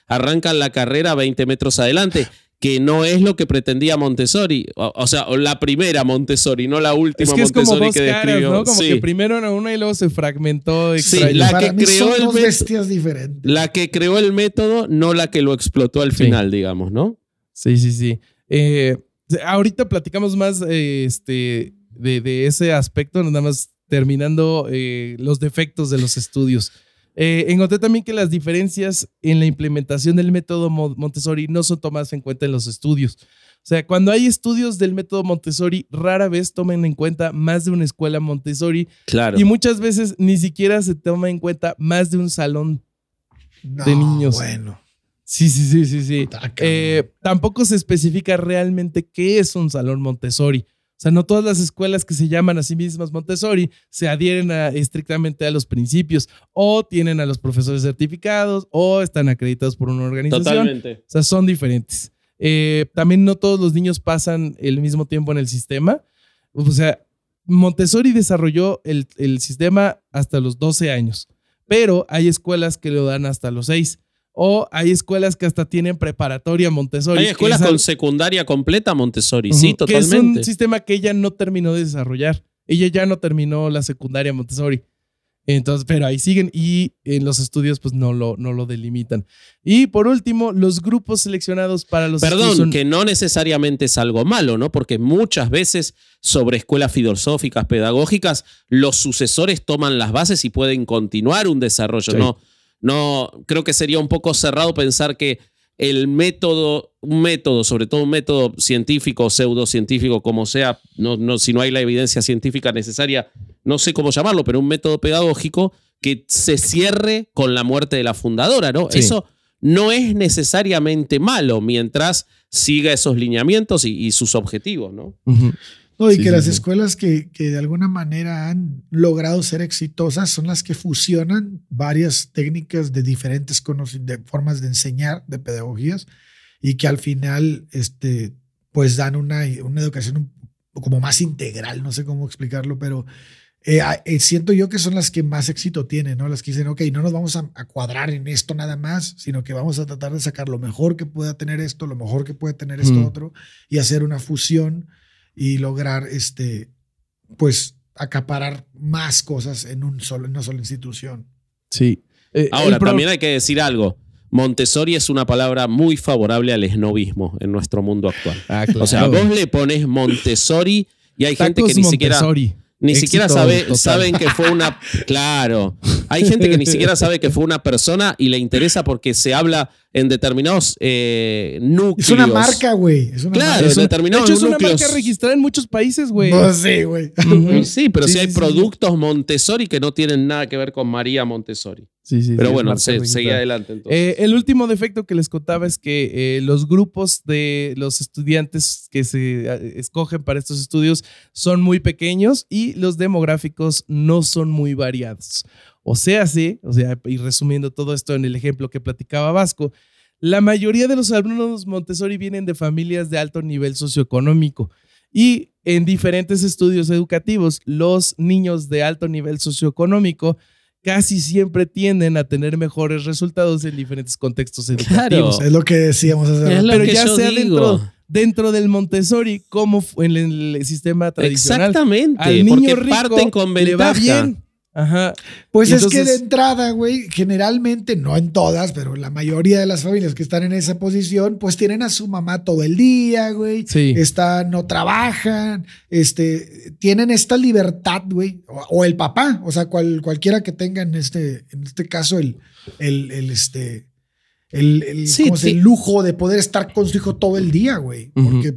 arrancan la carrera 20 metros adelante que no es lo que pretendía Montessori. O, sea, la primera Montessori, no la última es que Montessori es como que describió. ¿no? Como que primero era una y luego se fragmentó. Sí, la que creó el bestias diferentes. La que creó el método, no la que lo explotó al final, digamos, ¿no? Sí, sí, sí. Eh, ahorita platicamos más eh, este, de, ese aspecto, nada más terminando eh, los defectos de los estudios. Eh, encontré también que las diferencias en la implementación del método Montessori no son tomadas en cuenta en los estudios. O sea, cuando hay estudios del método Montessori, rara vez tomen en cuenta más de una escuela Montessori. Claro. Y muchas veces ni siquiera se toma en cuenta más de un salón de niños. Bueno. Sí, sí, sí, sí, sí. Eh, tampoco se especifica realmente qué es un salón Montessori. O sea, no todas las escuelas que se llaman a sí mismas Montessori se adhieren a, los principios o tienen a los profesores certificados o están acreditados por una organización. Totalmente. O sea, son diferentes. Eh, también no todos los niños pasan el mismo tiempo en el sistema. O sea, Montessori desarrolló el, el sistema hasta los 12 años, pero hay escuelas que lo dan hasta los 6. O hay escuelas que hasta tienen preparatoria Montessori. Hay escuelas con secundaria completa Montessori, sí, totalmente. Que es un sistema que ella no terminó de desarrollar. Ella ya no terminó la secundaria Montessori. Entonces, pero ahí siguen y en los estudios pues no lo, no lo delimitan. Y por último, los grupos seleccionados para los... Perdón, que no necesariamente es algo malo, ¿no? Porque muchas veces sobre escuelas filosóficas, pedagógicas, los sucesores toman las bases y pueden continuar un desarrollo, ¿no? No, creo que sería un poco cerrado pensar que el método, un método, sobre todo un método científico, pseudocientífico, como sea, no, no, si no hay la evidencia científica necesaria, no sé cómo llamarlo, pero un método pedagógico que se cierre con la muerte de la fundadora, ¿no? Eso no es necesariamente malo mientras siga esos lineamientos y, sus objetivos, ¿no? No, y Sí, que sí, las sí. escuelas que, que de alguna manera han logrado ser exitosas son las que fusionan varias técnicas de diferentes de formas de enseñar, de pedagogías, y que al final este, pues dan una, una educación como más integral, no sé cómo explicarlo, pero eh, eh, siento yo que son las que más éxito tienen, ¿no? Las que dicen, ok, no nos vamos a, a cuadrar en esto nada más, sino que vamos a tratar de sacar lo mejor que pueda tener esto, lo mejor que puede tener esto Mm. otro, y hacer una fusión y lograr, este, pues, acaparar más cosas en, un solo, en una sola institución. Sí. Eh, Ahora, también hay que decir algo. Montessori es una palabra muy favorable al esnovismo en nuestro mundo actual. Ah, O sea, vos le pones Montessori y hay gente que ni siquiera, Ni siquiera sabe, total. saben que fue una. [laughs] Claro. Hay gente que ni siquiera sabe que fue una persona y le interesa porque se habla en determinados eh, núcleos. Es una marca, güey. Es una Claro. Es un- de determinados hecho, es una marca registrada en muchos países, güey. No sé, güey. Ujú. Sí, pero Sí, sí, hay sí, sí. productos Montessori que no tienen nada que ver con María Montessori. Sí, sí, Pero sí, bueno, se- seguí adelante entonces. Eh, el último defecto que les contaba es que eh, los grupos de los estudiantes que se eh, escogen para estos estudios son muy pequeños y los demográficos no son muy variados. O sea, sí, o sea, y resumiendo todo esto en el ejemplo que platicaba Vasco, la mayoría de los alumnos Montessori vienen de familias de alto nivel socioeconómico y en diferentes estudios educativos, los niños de alto nivel socioeconómico casi siempre tienden a tener mejores resultados en diferentes contextos educativos. Claro. Es lo que decíamos hace rato. Pero ya sea digo. dentro, dentro del Montessori como en el, sistema tradicional. Exactamente, Al porque niño rico parten con le va bien. Ajá. Pues Y es que de entrada, güey, generalmente, no en todas, pero la mayoría de las familias que están en esa posición, pues tienen a su mamá todo el día, güey. Sí. Están, no trabajan, este, tienen esta libertad, güey. O, o el papá, o sea, cual, cualquiera que tenga en este, en este caso el, el, el, este, el, el, Sí, ¿cómo se- sí. el lujo de poder estar con su hijo todo el día, güey. Porque,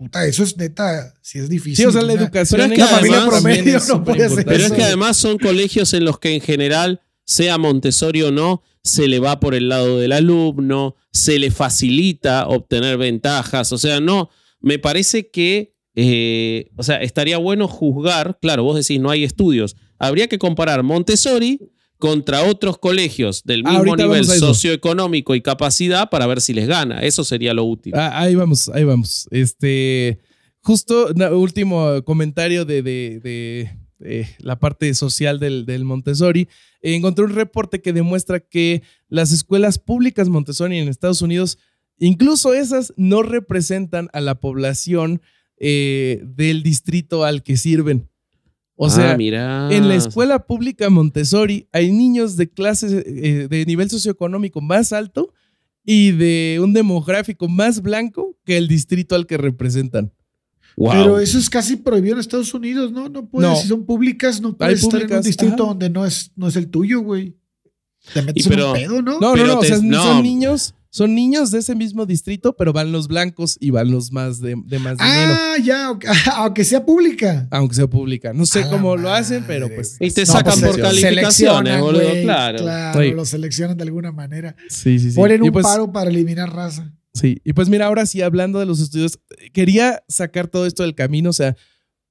puta, eso es neta, si es difícil. Sí, o sea, la Una- educación Pero es en que además- también promedio es no puede hacer. Pero es que además son colegios en los que en general, sea Montessori o no, se le va por el lado del alumno, se le facilita obtener ventajas. O sea, no, me parece que, eh, o sea, estaría bueno juzgar, claro, vos decís no hay estudios, habría que comparar Montessori contra otros colegios del mismo Ahorita nivel socioeconómico y capacidad para ver si les gana. Eso sería lo útil. Ah, ahí vamos, ahí vamos. Este, justo, último comentario de, de- de- de la parte social del, del Montessori. Encontré un reporte que demuestra que las escuelas públicas Montessori en Estados Unidos, incluso esas, no representan a la población eh, del distrito al que sirven. O sea, ah, mira. en la escuela pública Montessori hay niños de clases eh, de nivel socioeconómico más alto y de un demográfico más blanco que el distrito al que representan. Wow. Pero eso es casi prohibido en Estados Unidos, ¿no? No puedes, No. si son públicas, no puedes estar en un distrito ajá. donde no es, no es el tuyo, güey. Te metes Y pero- en un pedo, ¿no? No, Pero no, no, o sea, no. son niños, son niños de ese mismo distrito, pero van los blancos y van los más de, de más dinero, ah, ya, [laughs] aunque, sea pública. aunque sea pública. No sé A cómo lo hacen, pero pues. Y te No, sacan pues, por calificaciones, seleccionan, boludo, güey, claro. Claro, Sí. lo seleccionan de alguna manera. Sí, sí, sí. Ponen Y un pues- paro para eliminar raza. Sí, y pues mira, ahora sí, hablando de los estudios, quería sacar todo esto del camino, o sea,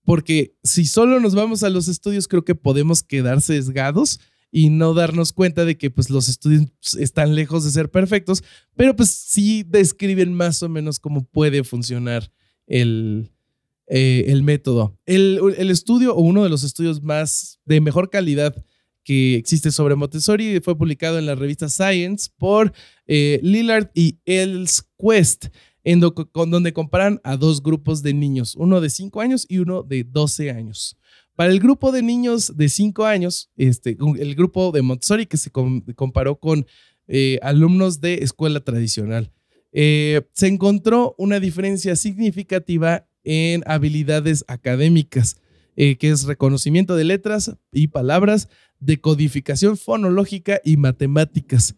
porque si solo nos vamos a los estudios, creo que podemos quedar sesgados y no darnos cuenta de que pues los estudios están lejos de ser perfectos, pero pues sí describen más o menos cómo puede funcionar el, eh, el método. El, el estudio o uno de los estudios más de mejor calidad que existe sobre Montessori fue publicado en la revista Science por eh, Lillard y Elsquest, en do- con donde comparan a dos grupos de niños, uno de 5 años y uno de 12 años. Para el grupo de niños de 5 años, este, el grupo de Montessori que se com- comparó con eh, alumnos de escuela tradicional, eh, se encontró una diferencia significativa en habilidades académicas, eh, que es reconocimiento de letras y palabras, decodificación fonológica y matemáticas.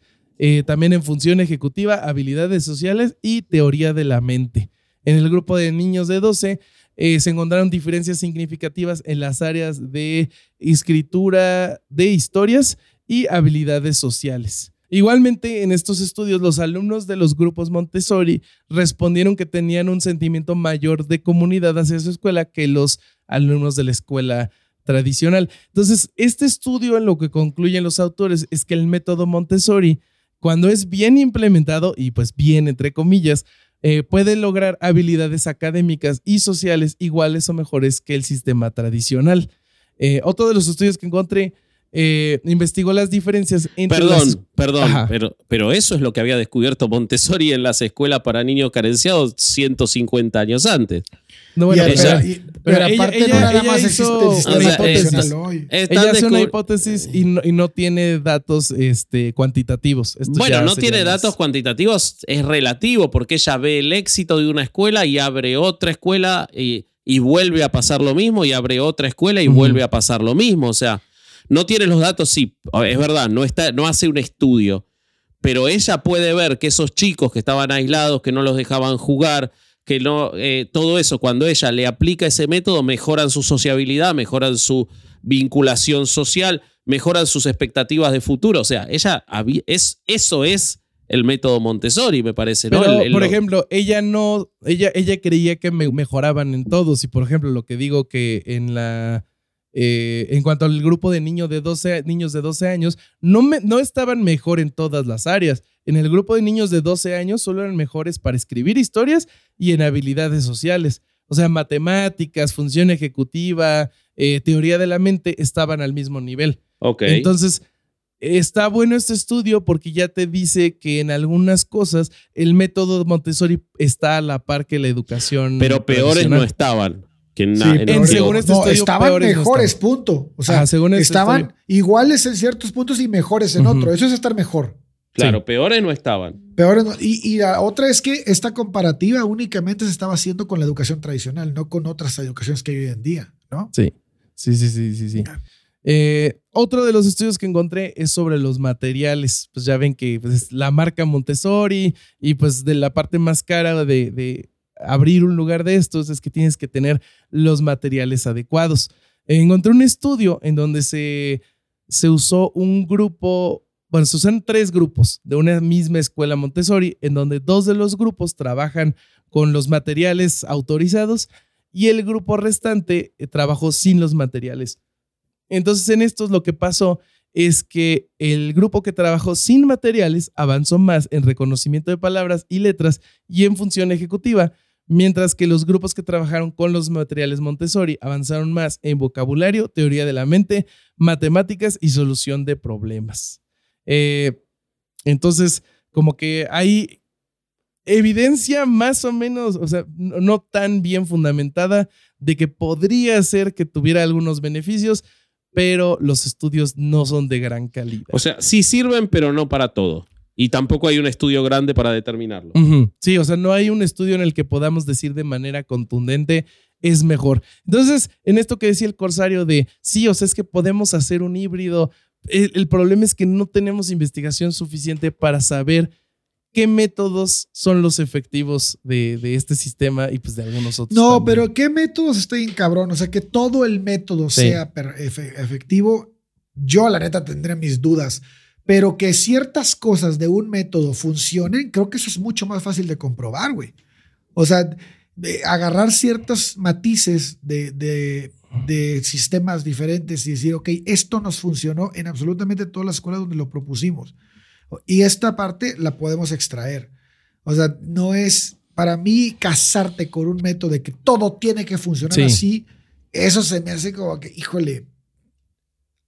También en función ejecutiva, habilidades sociales y teoría de la mente. En el grupo de niños de 12 eh, se encontraron diferencias significativas en las áreas de escritura de historias y habilidades sociales. Igualmente, en estos estudios, los alumnos de los grupos Montessori respondieron que tenían un sentimiento mayor de comunidad hacia su escuela que los alumnos de la escuela tradicional. Entonces, este estudio en lo que concluyen los autores es que el método Montessori, cuando es bien implementado, y pues bien entre comillas, eh, puede lograr habilidades académicas y sociales iguales o mejores que el sistema tradicional. Eh, otro de los estudios que encontré eh, investigó las diferencias entre. Perdón, perdón, pero, pero eso es lo que había descubierto Montessori en las escuelas para niños carenciados 150 años antes. No, bueno, pero, aparte no nada más existe una hipótesis. ella hace una hipótesis y no, tiene datos este, cuantitativos. bueno, no tiene datos cuantitativos, es relativo porque ella ve el éxito de una escuela y abre otra escuela y, y vuelve a pasar lo mismo y abre otra escuela y vuelve a pasar lo mismo. O sea, no tiene los datos, sí, es verdad, no, está, no hace un estudio, pero ella puede ver que esos chicos que estaban aislados, que no los dejaban jugar, que no, eh, todo eso, cuando ella le aplica ese método, mejoran su sociabilidad, mejoran su vinculación social, mejoran sus expectativas de futuro. O sea, ella es, eso es el método Montessori, me parece. ¿no? por ejemplo, ella no, ella, ella creía que mejoraban en todos. Y por ejemplo, lo que digo que en la eh, en cuanto al grupo de niños de 12, niños de 12 años, no, no estaban mejor en todas las áreas. En el grupo de niños de 12 años solo eran mejores para escribir historias y en habilidades sociales. O sea, matemáticas, función ejecutiva, eh, teoría de la mente estaban al mismo nivel. Ok. Entonces, está bueno este estudio porque ya te dice que en algunas cosas el método Montessori está a la par que la educación. Pero peores no estaban según este estaban mejores, punto. O sea, según este estaban iguales en ciertos puntos y mejores en otros. Eso es estar mejor. Claro, peores no estaban. Peores Y, la otra es que esta comparativa únicamente se estaba haciendo con la educación tradicional, no con otras educaciones que hay hoy en día, ¿no? Sí, sí, sí, sí, sí. sí. Eh, otro de los estudios que encontré es sobre los materiales. Pues ya ven que pues, la marca Montessori y pues de la parte más cara de abrir un lugar de estos es que tienes que tener los materiales adecuados. Encontré un estudio en donde se, se usó un grupo, bueno, se usan tres grupos de una misma escuela Montessori, en donde dos de los grupos trabajan con los materiales autorizados y el grupo restante eh, trabajó sin los materiales. Entonces, en estos lo que pasó es que el grupo que trabajó sin materiales avanzó más en reconocimiento de palabras y letras y en función ejecutiva, mientras que los grupos que trabajaron con los materiales Montessori avanzaron más en vocabulario, teoría de la mente, matemáticas y solución de problemas. Eh, entonces, como que hay evidencia más o menos, o sea, no tan bien fundamentada de que podría ser que tuviera algunos beneficios, pero los estudios no son de gran calidad. O sea, sí sirven, pero no para todo. Y tampoco hay un estudio grande para determinarlo. Sí, o sea, no hay un estudio en el que podamos decir de manera contundente es mejor. Entonces, en esto que decía el corsario de, sí, o sea, es que podemos hacer un híbrido, el, problema es que no tenemos investigación suficiente para saber qué métodos son los efectivos de, este sistema y pues de algunos otros. No, pero qué métodos estoy en cabrón, o sea, que todo el método sea efectivo, yo la neta tendré mis dudas. Pero que ciertas cosas de un método funcionen, creo que eso es mucho más fácil de comprobar, güey. O sea, agarrar ciertos matices de, de, sistemas diferentes y decir, ok, esto nos funcionó en absolutamente todas las escuelas donde lo propusimos. Y esta parte la podemos extraer. O sea, no es para mí casarte con un método de que todo tiene que funcionar así. Eso se me hace como que, híjole,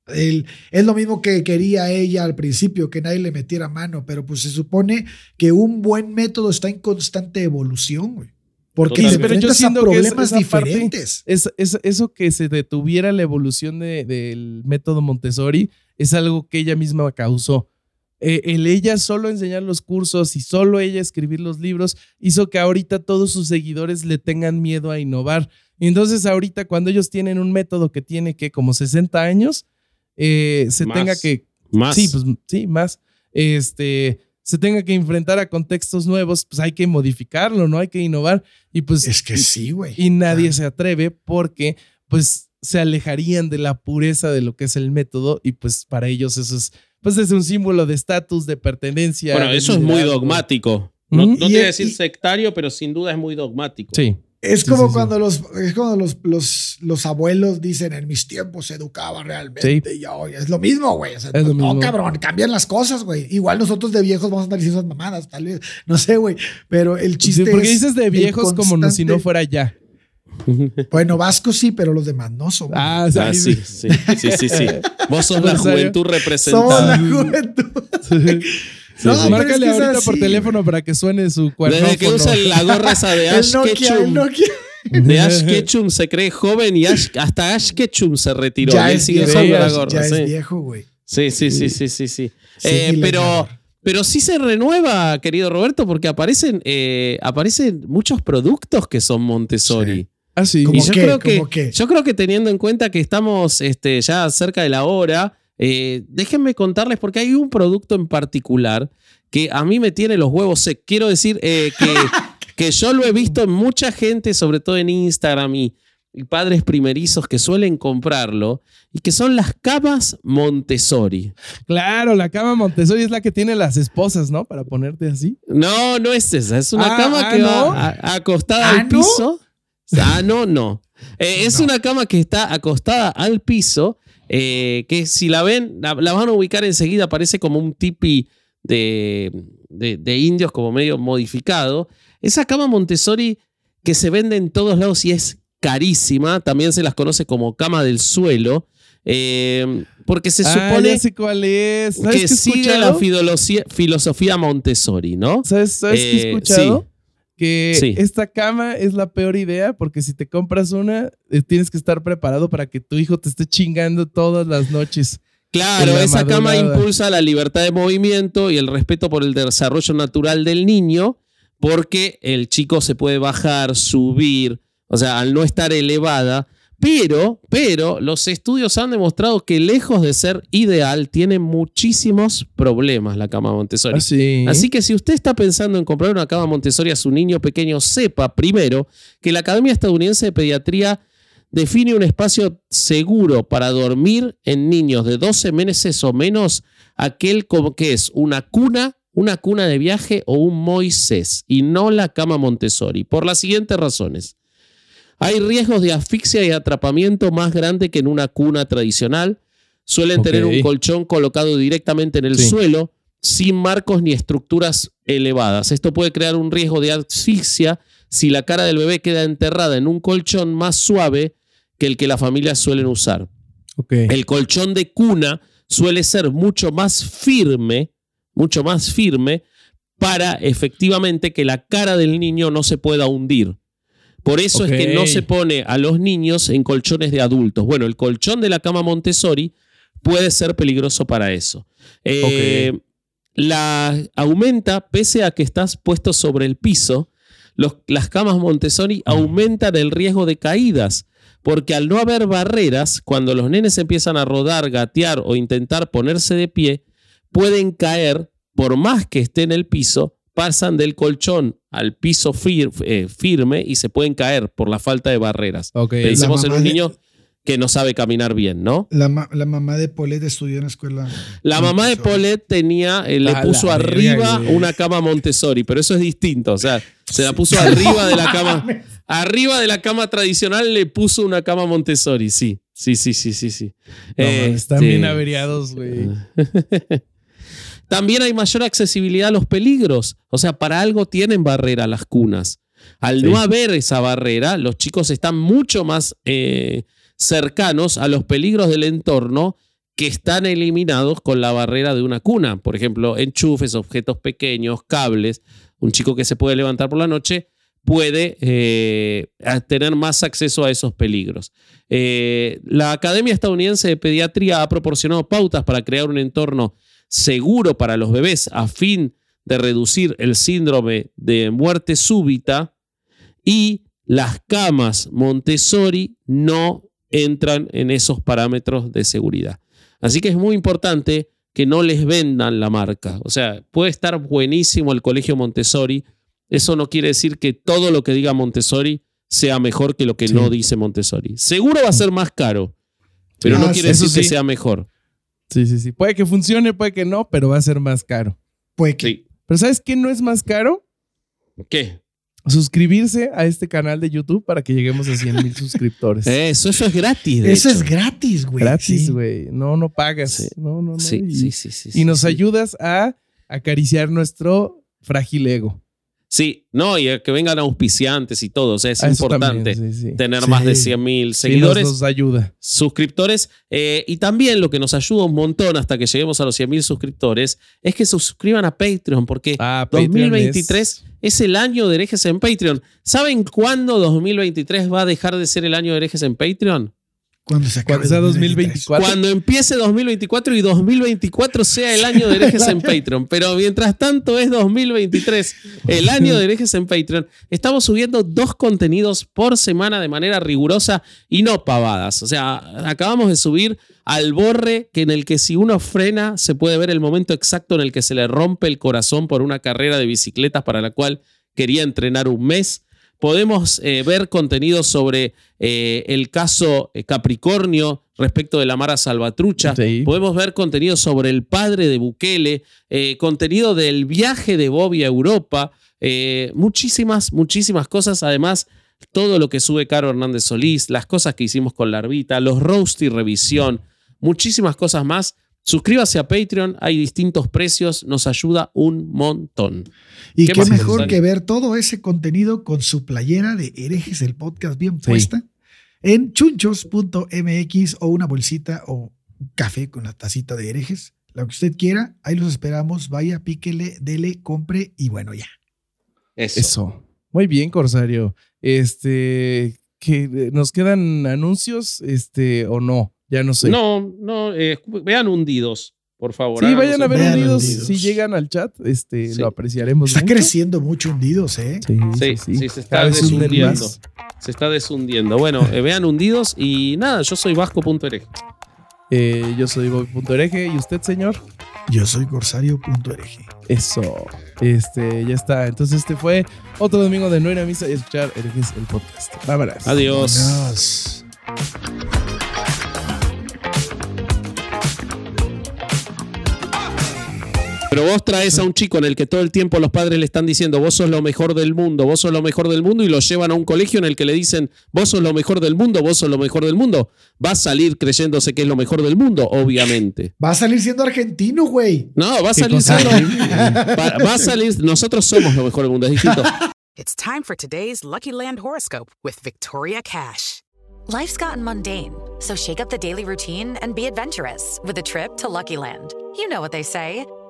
es lo mismo que quería ella al principio, que nadie le metiera mano, pero pues se supone que un buen método está en constante evolución, güey. Porque se enfrentas a problemas diferentes. es, eso que se detuviera la evolución del método Montessori es algo que ella misma causó. Eh, el ella solo enseñar los cursos y solo ella escribir los libros hizo que ahorita todos sus seguidores le tengan miedo a innovar. entonces ahorita cuando ellos tienen un método que tiene que como 60 años, eh, se tenga que... Más. Sí, pues sí, más. Este, se tenga que enfrentar a contextos nuevos, pues hay que modificarlo, ¿no? Hay que innovar. Y pues... Es que sí, güey. Y nadie se atreve porque pues se alejarían de la pureza de lo que es el método y pues para ellos eso es pues es un símbolo de estatus, de pertenencia. Bueno, eso es muy dogmático. No, Mm, no te voy a es- decir y- sectario, pero sin duda es muy dogmático. Sí. Es Sí, como sí, sí. cuando, los, es cuando los, los, los abuelos dicen en mis tiempos se educaba realmente. Sí. Y ya hoy es lo mismo, güey. O sea, no, mismo. cabrón, cambian las cosas, güey. Igual nosotros de viejos vamos a andar diciendo esas mamadas, tal vez. No sé, güey. Pero el chiste Sí, porque es dices de viejos como no- si no fuera ya. Bueno, Vasco sí, pero los demás no somos. Ah, o sea, Ah, sí, sí, sí, sí, sí. Vos sos [laughs] la juventud somos representada. la juventud. Sí, [laughs] No, sí. Márcale es que es ahorita así, por güey. teléfono para que suene su cuernófono. Desde que usa la gorra esa de El Ash Nokia, el. Nokia. [laughs] De Ash [laughs] Ketchum se cree joven y Ash- hasta Ash Ketchum se retiró. Ya y él es sigue viejo, la gorra. ya sí. es viejo, güey. Sí, sí, sí, sí, sí, sí. Eh, pero, pero sí se renueva, querido Roberto, porque aparecen, eh, aparecen muchos productos que son Montessori. Sí. Ah, sí. ¿Cómo Y yo qué? creo que, yo creo que teniendo en cuenta que estamos este, ya cerca de la hora, eh, déjenme contarles porque hay un producto en particular que a mí me tiene los huevos secos. Quiero decir eh, que, [laughs] que yo lo he visto en mucha gente, sobre todo en Instagram y, y padres primerizos que suelen comprarlo, y que son las camas Montessori. Claro, la cama Montessori es la que tiene las esposas, ¿no? Para ponerte así. No, no es esa. Es una Ah, cama ah, que ¿no? va a- acostada ¿Ah, al no? piso. Ah, no, no. Eh, es No. una cama que está acostada al piso, eh, que si la ven, la, la van a ubicar enseguida, parece como un tipi de, de- de indios, como medio modificado. Esa cama Montessori que se vende en todos lados y es carísima, también se las conoce como cama del suelo, eh, porque se ah, supone cuál es. ¿Sabes que qué he sigue la filosofía, Montessori, ¿no? ¿Sabes, sabes qué he Eh, escuchado? sí. Que Sí. esta cama es la peor idea porque si te compras una, eh, tienes que estar preparado para que tu hijo te esté chingando todas las noches. Claro, esa cama impulsa la libertad de movimiento y el respeto por el desarrollo natural del niño, porque el chico se puede bajar, subir, o sea, al no estar elevada. Pero, pero los estudios han demostrado que lejos de ser ideal, tiene muchísimos problemas la cama Montessori. Así. Así que si usted está pensando en comprar una cama Montessori a su niño pequeño, sepa primero que la Academia Estadounidense de Pediatría define un espacio seguro para dormir en niños de 12 meses o menos, aquel como que es una cuna, una cuna de viaje o un Moisés, y no la cama Montessori, por las siguientes razones. Hay riesgos de asfixia y atrapamiento más grande que en una cuna tradicional. Suelen tener un colchón colocado directamente en el Sí. suelo, sin marcos ni estructuras elevadas. Esto puede crear un riesgo de asfixia si la cara del bebé queda enterrada en un colchón más suave que el que las familias suelen usar. El colchón de cuna suele ser mucho más firme, mucho más firme, para efectivamente que la cara del niño no se pueda hundir. Por eso es que no se pone a los niños en colchones de adultos. Bueno, el colchón de la cama Montessori puede ser peligroso para eso. Eh, La aumenta, pese a que estás puesto sobre el piso, los- las camas Montessori aumentan el riesgo de caídas, porque al no haber barreras, cuando los nenes empiezan a rodar, gatear o intentar ponerse de pie, pueden caer, por más que esté en el piso, pasan del colchón al piso fir- eh, firme y se pueden caer por la falta de barreras. Ok. Pensemos en un de- niño que no sabe caminar bien, ¿no? La, ma- la mamá de Polet estudió en la escuela. La mamá de. Paulette tenía, eh, le puso la arriba una cama Montessori, pero eso es distinto. O sea, se la puso arriba de la [laughs] cama. Arriba de la cama tradicional le puso una cama Montessori, sí. Sí, sí, sí, sí, sí. No, mames, están Este, bien averiados, güey. [laughs] También hay mayor accesibilidad a los peligros. O sea, para algo tienen barrera las cunas. Al Sí. no haber esa barrera, los chicos están mucho más eh, cercanos a los peligros del entorno que están eliminados con la barrera de una cuna. Por ejemplo, enchufes, objetos pequeños, cables. Un chico que se puede levantar por la noche puede eh, tener más acceso a esos peligros. Eh, la Academia Estadounidense de Pediatría ha proporcionado pautas para crear un entorno seguro para los bebés a fin de reducir el síndrome de muerte súbita y las camas Montessori no entran en esos parámetros de seguridad. Así que es muy importante que no les vendan la marca. O sea, puede estar buenísimo el colegio Montessori. Eso no quiere decir que todo lo que diga Montessori sea mejor que lo que Sí. no dice Montessori. Seguro va a ser más caro, pero Ah, no sí, quiere decir que sea mejor. Sí, sí, sí. Puede que funcione, puede que no, pero va a ser más caro. Pues que Sí. Pero ¿sabes qué no es más caro? ¿Qué? Suscribirse a este canal de YouTube para que lleguemos a 100 mil [laughs] suscriptores. Eso, eso es gratis. de eso hecho. es gratis, güey. Gratis, sí. güey. No, no pagas. Sí. No, no, no. Sí, y, sí, sí, sí. y sí, nos sí. ayudas a acariciar nuestro frágil ego. Sí, no, y que vengan auspiciantes y todo. O sea, es A eso importante también, sí, sí. tener Sí. más de 100 mil nos- seguidores. nos ayuda. suscriptores. eh, y también lo que nos ayuda un montón hasta que lleguemos a los 100 mil suscriptores es que se suscriban a Patreon, porque Ah, Patreon 2023 es... el año de herejes en Patreon. ¿Saben cuándo 2023 va a dejar de ser el año de herejes en Patreon? Cuando se acabe Cuando sea 2023. 2024. Cuando empiece 2024 y 2024 sea el año de herejes en Patreon. Pero mientras tanto es 2023, el año de herejes en Patreon. Estamos subiendo dos contenidos por semana de manera rigurosa y no pavadas. O sea, acabamos de subir al borre que en el que si uno frena se puede ver el momento exacto en el que se le rompe el corazón por una carrera de bicicletas para la cual quería entrenar un mes. Podemos eh, ver contenido sobre eh, el caso eh, Capricornio respecto de la Mara Salvatrucha. Sí. Podemos ver contenido sobre el padre de Bukele, eh, contenido del viaje de Bobby a Europa, muchísimas, muchísimas cosas. Además, todo lo que sube Caro Hernández Solís, las cosas que hicimos con la Arbita, los roast y revisión, muchísimas cosas más. Suscríbase a Patreon, hay distintos precios, nos ayuda un montón. Y ¿Qué qué mejor que ver todo ese contenido con su playera de herejes, el podcast bien Sí. puesta, en chunchos.mx o una bolsita o un café con la tacita de herejes. Lo que usted quiera, ahí los esperamos. Vaya, píquele, dele, compre y bueno, ya. Eso. Eso. Muy bien, Corsario. Este, que nos quedan anuncios, este, o no, ya no sé. No, no, eh, vean hundidos, por favor. Sí, háganos vayan a ver Vean hundidos. Hundidos. Si llegan al chat, este, Sí. lo apreciaremos. Está mucho. creciendo mucho hundidos, ¿eh? Sí, Sí, sí, sí, se está deshundiendo. Se está deshundiendo. Bueno, eh, vean hundidos y nada, yo soy vasco.erej. Eh, yo soy Bobby.ereje y usted, señor. Yo soy corsario.ereje. Eso. Este, ya está. Entonces, este fue otro domingo de no ir a misa y escuchar herejes el podcast. Vámonos. Adiós. Vámonos. Pero vos traes a un chico en el que todo el tiempo los padres le están diciendo, vos sos lo mejor del mundo, vos sos lo mejor del mundo, y lo llevan a un colegio en el que le dicen, vos sos lo mejor del mundo, vos sos lo mejor del mundo. Va a salir creyéndose que es lo mejor del mundo, obviamente. Va a salir siendo argentino, güey. No, va a ¿Qué salir siendo- va, va a salir, nosotros somos lo mejor del mundo, es distinto. It's time for today's Lucky Land horoscope with Victoria Cash. Life's gotten mundane, so shake up the daily routine and be adventurous with a trip to Lucky Land. You know what they say